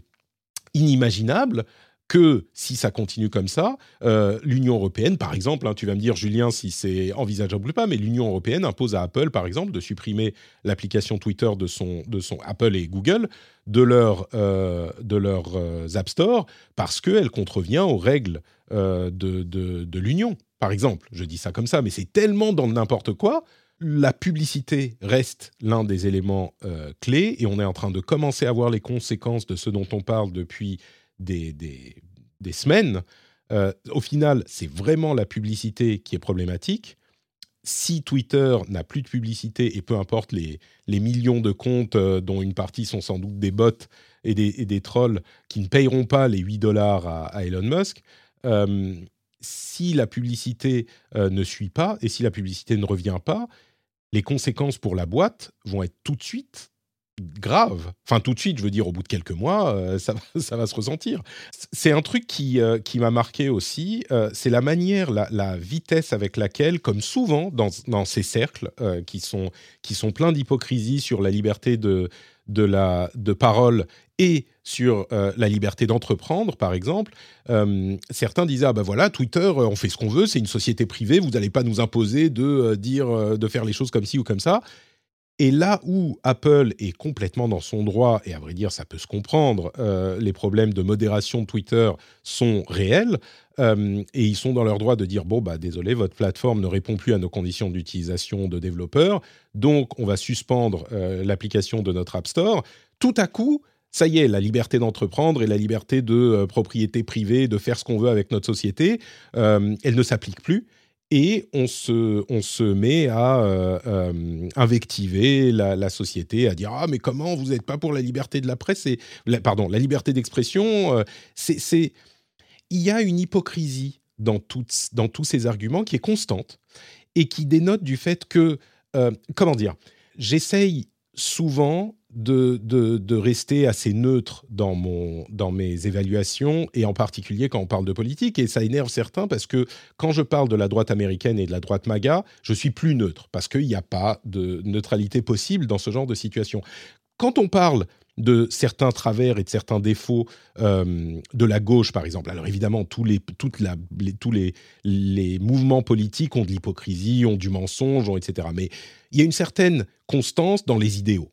inimaginable que si ça continue comme ça, euh, l'Union européenne, par exemple, hein, tu vas me dire, Julien, si c'est envisageable ou pas, mais l'Union européenne impose à Apple, par exemple, de supprimer l'application Twitter de son, de son Apple et Google de leur, euh, de leurs App Store parce qu'elle contrevient aux règles de, de, de l'Union, par exemple. Je dis ça comme ça, mais c'est tellement dans n'importe quoi la publicité reste l'un des éléments euh, clés et on est en train de commencer à voir les conséquences de ce dont on parle depuis des, semaines. Euh, au final, c'est vraiment la publicité qui est problématique. Si Twitter n'a plus de publicité et peu importe les, millions de comptes euh, dont une partie sont sans doute des bots et des, trolls qui ne payeront pas les 8 dollars à, Elon Musk, si la publicité ne suit pas et si la publicité ne revient pas, les conséquences pour la boîte vont être tout de suite grave. Enfin, tout de suite, je veux dire, au bout de quelques mois, euh, ça, *laughs* ça, va se ressentir. C'est un truc qui, euh, qui m'a marqué aussi, euh, c'est la manière, la, la, vitesse avec laquelle, comme souvent dans, dans ces cercles qui, sont, qui sont pleins d'hypocrisie sur la liberté de, de, la, de parole et sur la liberté d'entreprendre, par exemple, certains disaient ah ben voilà Twitter on fait ce qu'on veut, c'est une société privée, vous n'allez pas nous imposer de dire de faire les choses comme ci ou comme ça. Et là où Apple est complètement dans son droit, et à vrai dire ça peut se comprendre, euh, les problèmes de modération de Twitter sont réels, euh, et ils sont dans leur droit de dire, bon, bah désolé, votre plateforme ne répond plus à nos conditions d'utilisation de développeurs, donc on va suspendre euh, l'application de notre App Store. Tout à coup, ça y est, la liberté d'entreprendre et la liberté de propriété privée, de faire ce qu'on veut avec notre société, elle ne s'applique plus et on se, met à euh, euh, invectiver la, société, à dire ah mais comment vous n'êtes pas pour la liberté de la presse? Et pardon la liberté d'expression. Euh, il y a une hypocrisie dans tous ces arguments qui est constante et qui dénote du fait que comment dire? J'essaye souvent de, de, rester assez neutre dans, mon, dans mes évaluations, et en particulier quand on parle de politique. Et ça énerve certains parce que quand je parle de la droite américaine et de la droite MAGA, je suis plus neutre, parce qu'il n'y a pas de neutralité possible dans ce genre de situation. Quand on parle de certains travers et de certains défauts euh, de la gauche, par exemple. Alors évidemment, tous les, la, tous les, les mouvements politiques ont de l'hypocrisie, ont du mensonge, etc. Mais il y a une certaine constance dans les idéaux.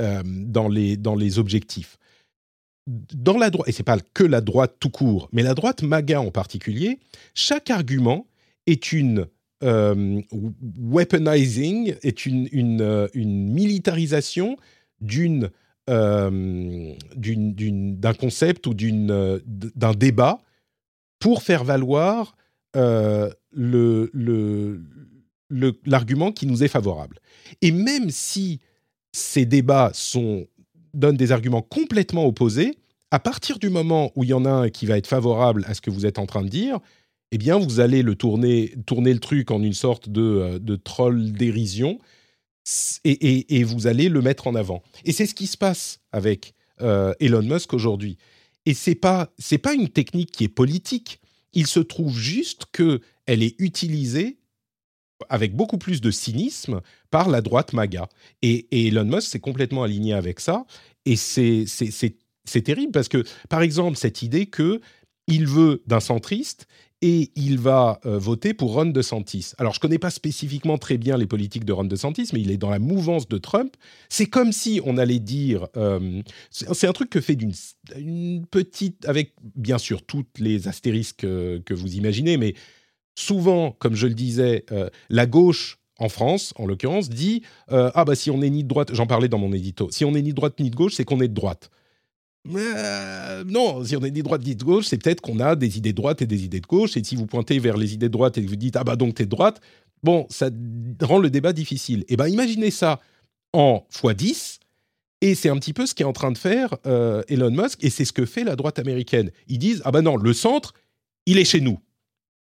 Euh, dans, les, dans les objectifs. Dans la droite, et c'est pas que la droite tout court, mais la droite MAGA en particulier, chaque argument est une euh, weaponizing, est une, une, euh, une militarisation d'une d'un concept ou d'un débat pour faire valoir euh, l'argument le, qui nous est favorable. Et même si ces débats sont, donnent des arguments complètement opposés, à partir du moment où il y en a un qui va être favorable à ce que vous êtes en train de dire, eh bien, vous allez le tourner, tourner le truc en une sorte de, euh, troll dérision et, et, vous allez le mettre en avant. Et c'est ce qui se passe avec euh, Elon Musk aujourd'hui. Et c'est pas c'est pas une technique qui est politique. Il se trouve juste que elle est utilisée avec beaucoup plus de cynisme par la droite MAGA. Et, Elon Musk s'est complètement aligné avec ça. Et c'est terrible parce que, par exemple, cette idée que il veut d'un centriste et il va euh, voter pour Ron DeSantis. Alors, je ne connais pas spécifiquement très bien les politiques de Ron DeSantis, mais il est dans la mouvance de Trump. C'est comme si on allait dire... Euh, c'est un truc que fait d'une petite... avec, bien sûr, toutes les astérisques euh, que vous imaginez, mais souvent, comme je le disais, euh, la gauche en France, en l'occurrence, dit euh, ah bah si on n'est ni de droite, j'en parlais dans mon édito, si on n'est ni de droite ni de gauche, c'est qu'on est de droite. Euh, non, si on est ni de droite ni de gauche, c'est peut-être qu'on a des idées de droite et des idées de gauche. Et si vous pointez vers les idées de droite et que vous dites ah bah donc t'es de droite, bon, ça rend le débat difficile. Et eh ben imaginez ça en x10. Et c'est un petit peu ce qu'est en train de faire Elon Musk, et c'est ce que fait la droite américaine. Ils disent ah bah non, le centre, il est chez nous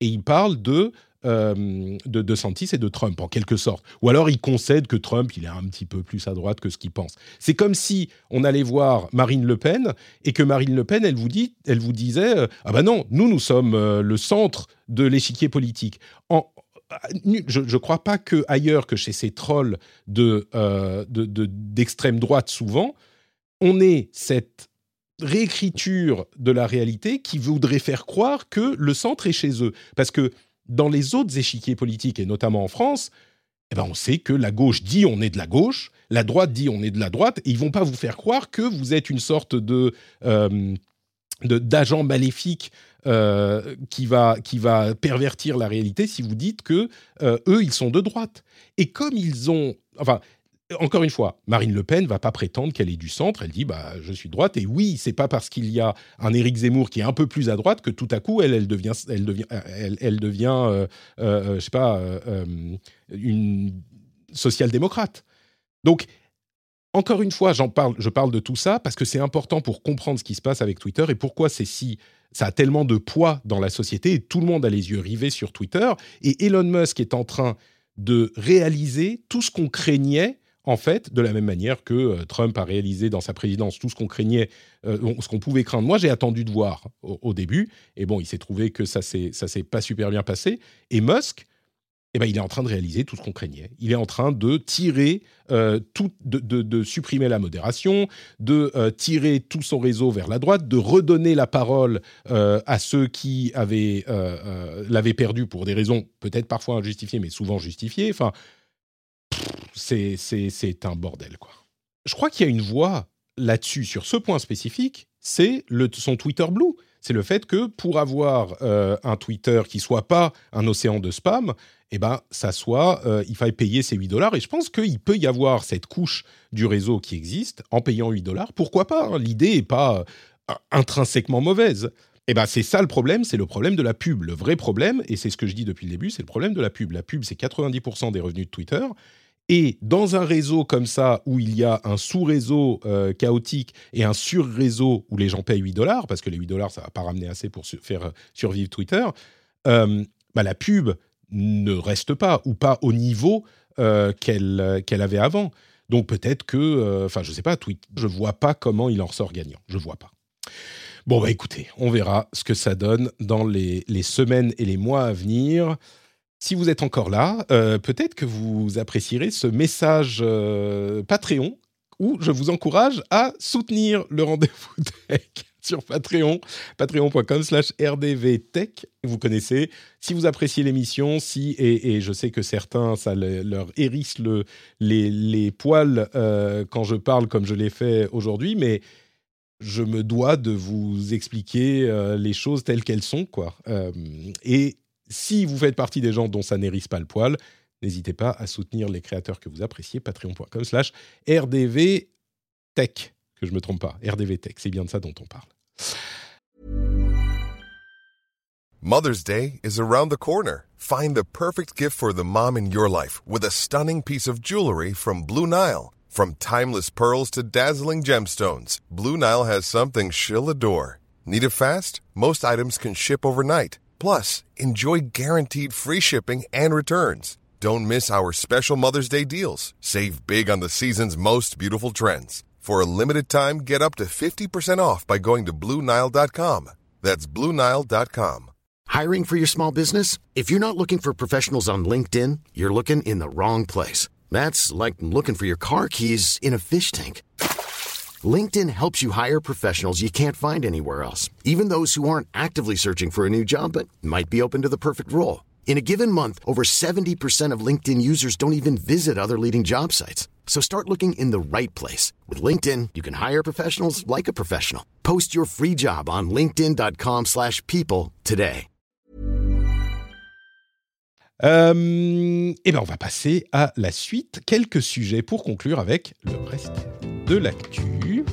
et il parle de, euh, de, de Santis et de Trump, en quelque sorte. Ou alors il concède que Trump, il est un petit peu plus à droite que ce qu'il pense. C'est comme si on allait voir Marine Le Pen et que Marine Le Pen, elle vous, dit, elle vous disait euh, Ah ben non, nous, nous sommes euh, le centre de l'échiquier politique. Je ne crois pas que ailleurs que chez ces trolls de, d'extrême droite, souvent, on ait cette réécriture de la réalité qui voudrait faire croire que le centre est chez eux. Parce que dans les autres échiquiers politiques, et notamment en France, eh ben on sait que la gauche dit on est de la gauche, la droite dit on est de la droite, et ils vont pas vous faire croire que vous êtes une sorte de... Euh, d'agent maléfique euh, qui, va, qui va pervertir la réalité si vous dites que euh, eux, ils sont de droite. Et comme ils ont... Enfin, encore une fois, Marine Le Pen va pas prétendre qu'elle est du centre. Elle dit bah je suis droite et oui, c'est pas parce qu'il y a un Éric Zemmour qui est un peu plus à droite que tout à coup elle elle devient elle devient elle, devient euh, euh, je sais pas euh, une social-démocrate. Donc encore une fois, j'en parle, je parle de tout ça parce que c'est important pour comprendre ce qui se passe avec Twitter et pourquoi c'est si ça a tellement de poids dans la société et tout le monde a les yeux rivés sur Twitter et Elon Musk est en train de réaliser tout ce qu'on craignait en fait, de la même manière que euh, Trump a réalisé dans sa présidence tout ce qu'on craignait, euh, ce qu'on pouvait craindre. Moi, j'ai attendu de voir au, début, et bon, il s'est trouvé que ça s'est s'est pas super bien passé. Et Musk, eh ben, il est en train de réaliser tout ce qu'on craignait. Il est en train de tirer euh, tout, de, supprimer la modération, de tirer tout son réseau vers la droite, de redonner la parole à ceux qui avaient l'avaient perdu pour des raisons peut-être parfois injustifiées, mais souvent justifiées. Enfin, c'est un bordel, quoi. Je crois qu'il y a une voie là-dessus, sur ce point spécifique, c'est son Twitter Blue. C'est le fait que pour avoir euh, un Twitter qui soit pas un océan de spam, eh ben, ça soit, euh, il faille payer ces 8 dollars. Et je pense qu'il peut y avoir cette couche du réseau qui existe en payant 8 dollars. Pourquoi pas hein? L'idée n'est pas euh, intrinsèquement mauvaise. Eh ben, c'est ça le problème, c'est le problème de la pub. Le vrai problème, et c'est ce que je dis depuis le début, c'est le problème de la pub. La pub, c'est 90% des revenus de Twitter. Et dans un réseau comme ça, où il y a un sous-réseau euh, chaotique et un sur-réseau où les gens payent 8 dollars, parce que les 8 dollars, ça ne va pas ramener assez pour faire euh, survivre Twitter, euh, bah, la pub ne reste pas, ou pas au niveau qu'elle qu'elle avait avant. Donc peut-être que, enfin, je ne sais pas, tweet, je vois pas comment il en sort gagnant. Je ne vois pas. Bon, bah écoutez, on verra ce que ça donne dans les semaines et les mois à venir. Si vous êtes encore là, euh, peut-être que vous apprécierez ce message euh, Patreon où je vous encourage à soutenir le rendez-vous *laughs* tech sur Patreon, patreon.com slash rdvtech. Vous connaissez. Si vous appréciez l'émission, si, et, je sais que certains, ça leur hérisse le, les, poils euh, quand je parle comme je l'ai fait aujourd'hui, mais je me dois de vous expliquer les choses telles qu'elles sont, quoi. et si vous faites partie des gens dont ça n'hérisse pas le poil, n'hésitez pas à soutenir les créateurs que vous appréciez, patreon.com slash rdvtech, que je me trompe pas, rdvtech, c'est bien de ça dont on parle. Mother's Day is around the corner. Find the perfect gift for the mom in your life with a stunning piece of jewelry from Blue Nile. From timeless pearls to dazzling gemstones, Blue Nile has something she'll adore. Need it fast? Most items can ship overnight. Plus, enjoy guaranteed free shipping and returns. Don't miss our special Mother's Day deals. Save big on the season's most beautiful trends. For a limited time, get up to 50% off by going to Bluenile.com. That's Bluenile.com. Hiring for your small business? If you're not looking for professionals on LinkedIn, you're looking in the wrong place. That's like looking for your car keys in a fish tank. LinkedIn helps you hire professionals you can't find anywhere else, even those who aren't actively searching for a new job but might be open to the perfect role. In a given month, over 70% of LinkedIn users don't even visit other leading job sites. So start looking in the right place. With LinkedIn, you can hire professionals like a professional. Post your free job on linkedin.com slash people today. Euh, eh bien, on va passer à la suite. Quelques sujets pour conclure avec le reste de l'actu.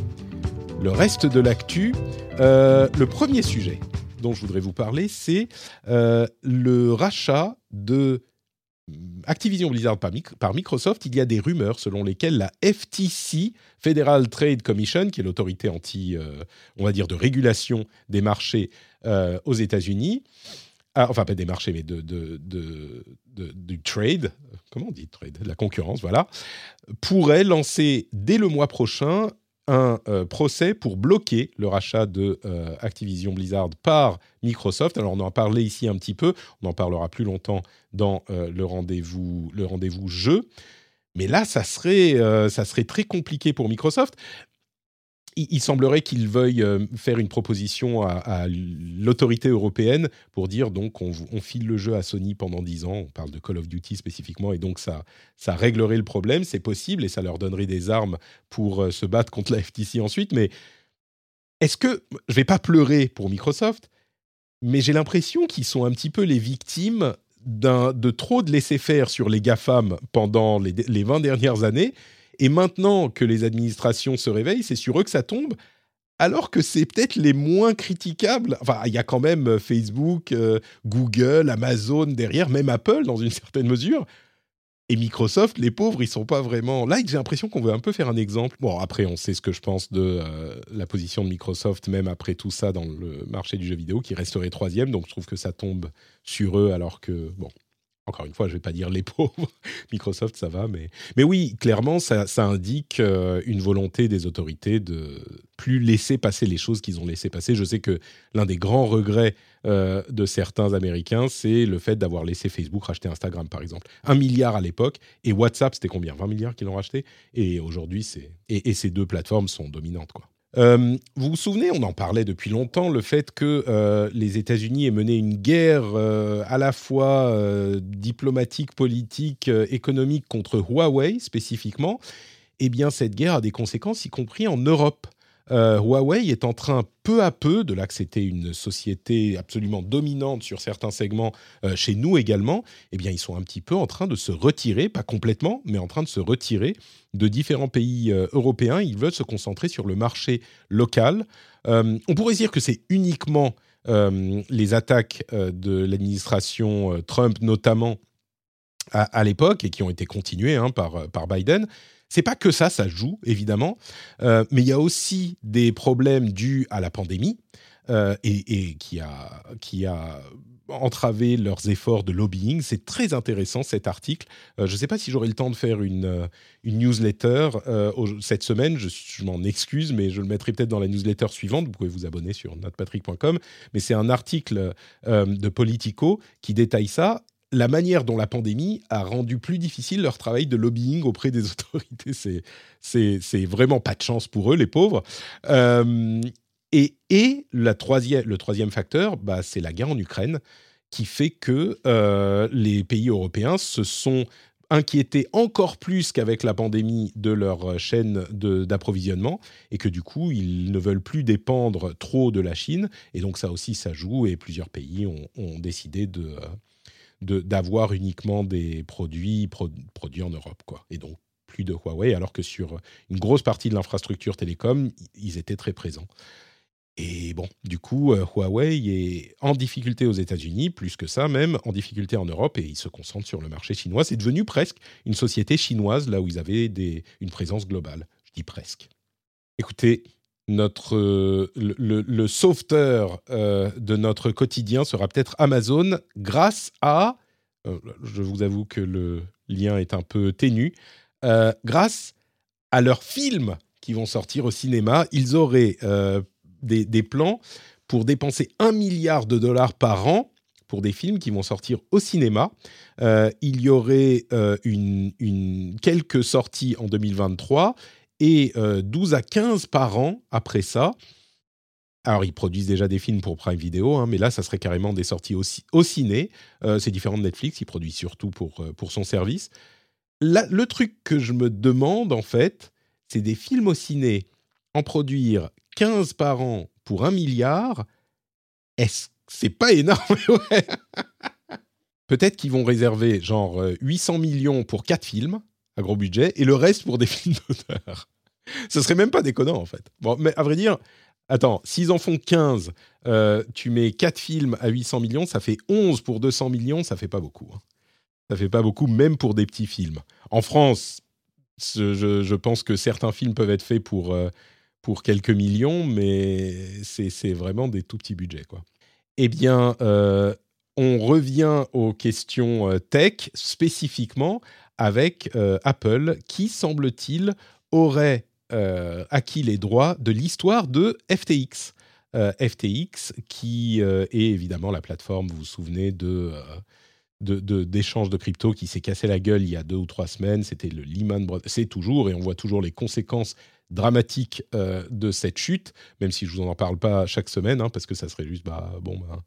Le reste de l'actu, euh, le premier sujet dont je voudrais vous parler, c'est euh, le rachat de Activision Blizzard par, par, Microsoft. Il y a des rumeurs selon lesquelles la FTC, Federal Trade Commission, qui est l'autorité anti, euh, on va dire, de régulation des marchés aux États-Unis, ah, enfin pas des marchés, mais de, du trade, comment on dit trade, de la concurrence, voilà, pourrait lancer dès le mois prochain un euh, procès pour bloquer le rachat de euh, Activision Blizzard par Microsoft. Alors on en a parlé ici un petit peu, on en parlera plus longtemps dans euh, le rendez-vous le rendez-vous jeu. Mais là, ça serait, ça serait très compliqué pour Microsoft il, semblerait qu'il veuille euh, faire une proposition à, l'autorité européenne pour dire donc on, file le jeu à Sony pendant 10 ans. On parle de Call of Duty spécifiquement et donc ça, réglerait le problème. C'est possible et ça leur donnerait des armes pour euh, se battre contre la FTC ensuite. Mais est-ce que je vais pas pleurer pour Microsoft, mais j'ai l'impression qu'ils sont un petit peu les victimes de trop de laisser faire sur les GAFAM pendant les, les 20 dernières années et maintenant que les administrations se réveillent, c'est sur eux que ça tombe, alors que c'est peut-être les moins critiquables. Enfin, il y a quand même euh, Facebook, euh, Google, Amazon derrière, même Apple dans une *laughs* certaine mesure. Et Microsoft, les pauvres, ils sont pas vraiment. Là, j'ai l'impression qu'on veut un peu faire un exemple. Bon, après, on sait ce que je pense de euh, la position de Microsoft, même après tout ça dans le marché du jeu vidéo, qui resterait troisième. Donc, je trouve que ça tombe sur eux, alors que bon, encore une fois, je ne vais pas dire les pauvres, *laughs* Microsoft, ça va, mais, mais oui, clairement, ça, indique euh, une volonté des autorités de plus laisser passer les choses qu'ils ont laissé passer. Je sais que l'un des grands regrets euh, de certains Américains, c'est le fait d'avoir laissé Facebook racheter Instagram, par exemple. Un milliard à l'époque, et WhatsApp, c'était combien? 20 milliards qu'ils l'ont racheté? Et aujourd'hui, c'est... Et, et, ces deux plateformes sont dominantes, quoi. Euh, vous vous souvenez, on en parlait depuis longtemps, le fait que euh, les États-Unis aient mené une guerre euh, à la fois diplomatique, politique, économique contre Huawei spécifiquement. Eh bien, cette guerre a des conséquences, y compris en Europe. Euh, Huawei est en train peu à peu, de là que c'était une société absolument dominante sur certains segments euh, chez nous également, eh bien ils sont un petit peu en train de se retirer, pas complètement, mais en train de se retirer de différents pays euh, européens. Ils veulent se concentrer sur le marché local. on pourrait dire que c'est uniquement les attaques de l'administration Trump notamment à, l'époque et qui ont été continuées hein, par, par Biden. C'est pas que ça, ça joue évidemment, euh, mais il y a aussi des problèmes dus à la pandémie euh, et, qui a entravé leurs efforts de lobbying. C'est très intéressant cet article. Euh, je ne sais pas si j'aurai le temps de faire une, une newsletter cette semaine. Je, je m'en excuse, mais je le mettrai peut-être dans la newsletter suivante. Vous pouvez vous abonner sur notrepatrick.com. Mais c'est un article de Politico qui détaille ça la manière dont la pandémie a rendu plus difficile leur travail de lobbying auprès des *laughs* autorités. C'est, vraiment pas de chance pour eux, les pauvres. Euh, et, la troisième, le troisième facteur, bah, c'est la guerre en Ukraine, qui fait que euh, les pays européens se sont inquiétés encore plus qu'avec la pandémie de leur chaîne d'approvisionnement et que du coup ils ne veulent plus dépendre trop de la Chine et donc ça aussi ça joue et plusieurs pays ont décidé de, d'avoir uniquement des produits produits en Europe. Quoi. Et donc, plus de Huawei, alors que sur une grosse partie de l'infrastructure télécom, ils étaient très présents. Et bon, du coup, euh, Huawei est en difficulté aux États-Unis, plus que ça même, en difficulté en Europe, et ils se concentrent sur le marché chinois. C'est devenu presque une société chinoise, là où ils avaient des, une présence globale. Je dis presque. Écoutez, notre, le, sauveteur euh, de notre quotidien sera peut-être Amazon grâce à, euh, je vous avoue que le lien est un peu ténu, euh, grâce à leurs films qui vont sortir au cinéma. Ils auraient des, des, plans pour dépenser un milliard de dollars par an pour des films qui vont sortir au cinéma. il y aurait une, une, quelques sorties en 2023 et 12 euh, à 15 par an après ça. Alors, ils produisent déjà des films pour Prime Video, hein, mais là, ça serait carrément des sorties au, au ciné. Euh, c'est différent de Netflix, il produit surtout pour, euh, pour son service. le truc que je me demande, en fait, c'est des films au ciné, en produire 15 par an pour un milliard, est-ce c'est pas énorme? *laughs* Peut-être qu'ils vont réserver genre 800 millions pour 4 films, à gros budget, et le reste pour des *laughs* films d'auteur. Ce serait même pas déconnant, en fait. Bon, mais à vrai dire, attends, s'ils en font 15, euh, tu mets 4 films à 800 millions, ça fait 11 pour 200 millions, ça fait pas beaucoup. Hein. Ça fait pas beaucoup, même pour des petits films. En France, je, pense que certains films peuvent être faits pour, euh, pour quelques millions, mais c'est vraiment des tout petits budgets, quoi. Eh bien, euh, on revient aux questions tech spécifiquement avec euh, Apple, qui semble-t-il aurait euh, acquis les droits de l'histoire de FTX. Euh, FTX, qui est évidemment la plateforme, vous vous souvenez, de d'échange de, crypto qui s'est cassé la gueule il y a deux ou trois semaines. C'était le Lehman Brothers. C'est toujours, et on voit toujours les conséquences dramatiques de cette chute, même si je vous en parle pas chaque semaine, hein, parce que ça serait juste, bah, bon, bah,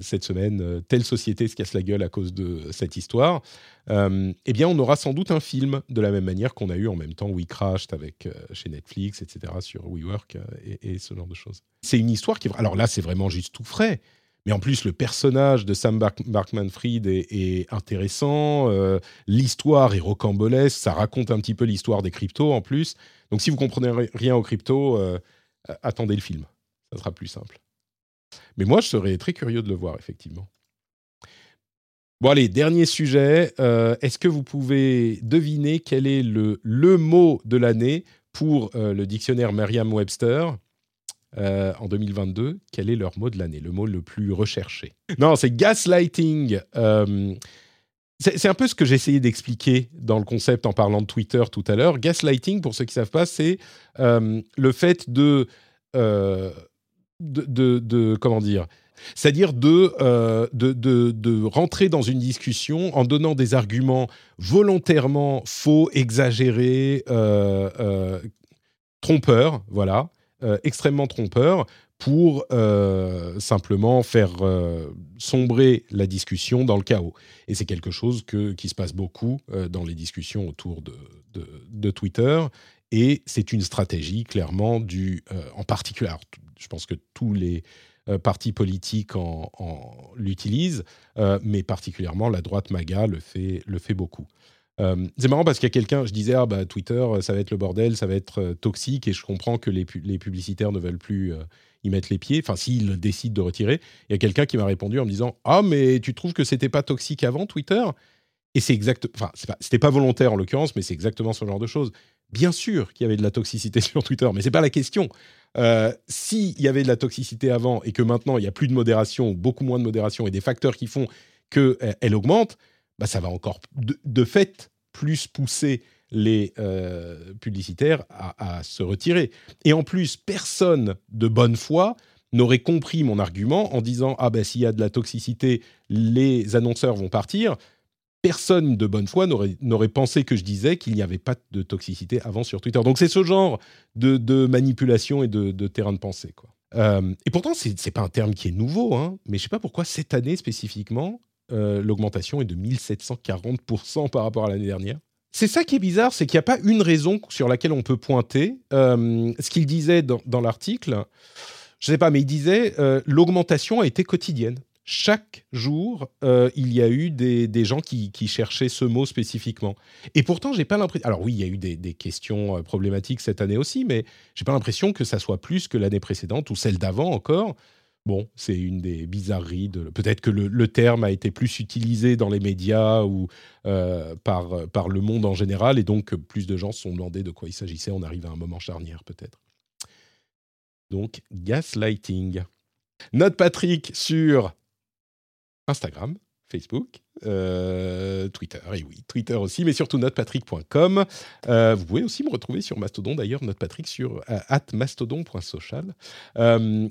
cette semaine, euh, telle société se casse la gueule à cause de cette histoire, euh, eh bien, on aura sans doute un film de la même manière qu'on a eu en même temps We Crashed avec euh, chez Netflix, etc., sur WeWork et, et, ce genre de choses. C'est une histoire qui, alors là, c'est vraiment juste tout frais. Mais en plus, le personnage de Sam Barkman-Fried est, intéressant. l'histoire est rocambolesque. Ça raconte un petit peu l'histoire des cryptos en plus. Donc, si vous comprenez rien aux cryptos, attendez le film. Ça sera plus simple. Mais moi, je serais très curieux de le voir, effectivement. Bon, allez, dernier sujet. Euh, est-ce que vous pouvez deviner quel est le, le mot de l'année pour euh, le dictionnaire Merriam-Webster euh, en 2022 Quel est leur mot de l'année, le mot le plus recherché Non, c'est gaslighting. c'est un peu ce que essayé d'expliquer dans le concept en parlant de Twitter tout à l'heure. Gaslighting, pour ceux qui ne savent pas, c'est euh, le fait de, euh, de, de, comment dire, c'est-à-dire de, euh, de, de, de, rentrer dans une discussion en donnant des arguments volontairement faux, exagérés, trompeurs, voilà, extrêmement trompeurs, pour euh, simplement faire euh, sombrer la discussion dans le chaos. Et c'est quelque chose que, qui se passe beaucoup euh, dans les discussions autour de, de, Twitter. Et c'est une stratégie clairement du, en particulier, je pense que tous les partis politiques en, en l'utilisent, mais particulièrement la droite MAGA le fait, le fait beaucoup. c'est marrant parce qu'il y a quelqu'un, je disais, ah bah Twitter, ça va être le bordel, ça va être toxique, et je comprends que les, les publicitaires ne veulent plus y mettre les pieds, enfin s'ils décident de retirer. Il y a quelqu'un qui m'a répondu en me disant Ah, mais tu trouves que c'était pas toxique avant Twitter? Et c'est exact, enfin, c'était pas, volontaire en l'occurrence, mais c'est exactement ce genre de choses. Bien sûr qu'il y avait de la toxicité *laughs* sur Twitter, mais c'est pas la question. Euh, S'il y avait de la toxicité avant et que maintenant il y a plus de modération, beaucoup moins de modération et des facteurs qui font qu'elle euh, augmente, bah, ça va encore de fait plus pousser les euh, publicitaires à, se retirer. Et en plus, personne de bonne foi n'aurait compris mon argument en disant ah ben s'il y a de la toxicité, les annonceurs vont partir. Personne de bonne foi n'aurait pensé que je disais qu'il n'y avait pas de toxicité avant sur Twitter. Donc c'est ce genre de, manipulation et de, terrain de pensée. Quoi. Euh, et pourtant, ce n'est pas un terme qui est nouveau, hein, mais je ne sais pas pourquoi cette année spécifiquement, euh, l'augmentation est de 1740% par rapport à l'année dernière. C'est ça qui est bizarre, c'est qu'il n'y a pas une raison sur laquelle on peut pointer. Euh, ce qu'il disait dans, l'article, je ne sais pas, mais il disait l'augmentation a été quotidienne. Chaque jour, euh, il y a eu des, gens qui, cherchaient ce mot spécifiquement. Et pourtant, j'ai pas l'impression. Alors oui, il y a eu des, questions problématiques cette année aussi, mais j'ai pas l'impression que ça soit plus que l'année précédente ou celle d'avant encore. Bon, c'est une des bizarreries. Peut-être que le, terme a été plus utilisé dans les médias ou euh, par, par le monde en général, et donc plus de gens se sont demandé de quoi il s'agissait. On arrive à un moment charnière, peut-être. Donc, gaslighting. Note Patrick sur Instagram, Facebook, euh, Twitter, et oui, Twitter aussi, mais surtout notepatrick.com. Euh, vous pouvez aussi me retrouver sur Mastodon d'ailleurs, notepatrick sur euh, at mastodon.social.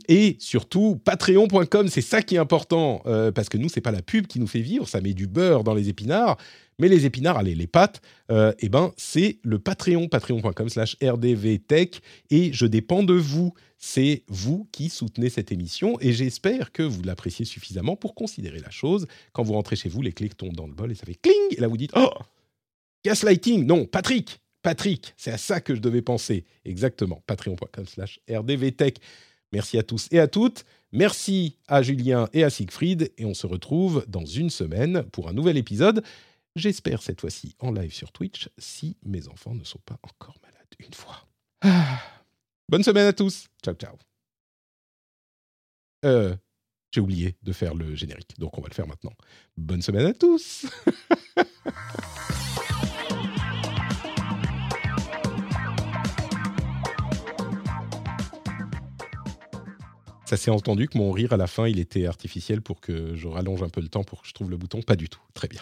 et surtout patreon.com, c'est ça qui est important, parce que nous, c'est pas la pub qui nous fait vivre, ça met du beurre dans les épinards. Mais les épinards, allez, les pâtes, eh ben, c'est le Patreon, patreon.com slash rdvtech, et je dépends de vous c'est vous qui soutenez cette émission et j'espère que vous l'appréciez suffisamment pour considérer la chose. Quand vous rentrez chez vous, les clés tombent dans le bol et ça fait cling et là vous dites oh gaslighting non Patrick Patrick c'est à ça que je devais penser exactement patreon.com/slash rdvtech. Merci à tous et à toutes. Merci à Julien et à Siegfried et on se retrouve dans une semaine pour un nouvel épisode. J'espère cette fois-ci en live sur Twitch si mes enfants ne sont pas encore malades une fois. Ah. Bonne semaine à tous. Ciao, ciao. Euh, j'ai oublié de faire le générique, donc on va le faire maintenant. Bonne semaine à tous. *laughs* Ça s'est entendu que mon rire à la fin, il était artificiel pour que je rallonge un peu le temps pour que je trouve le bouton. Pas du tout. Très bien.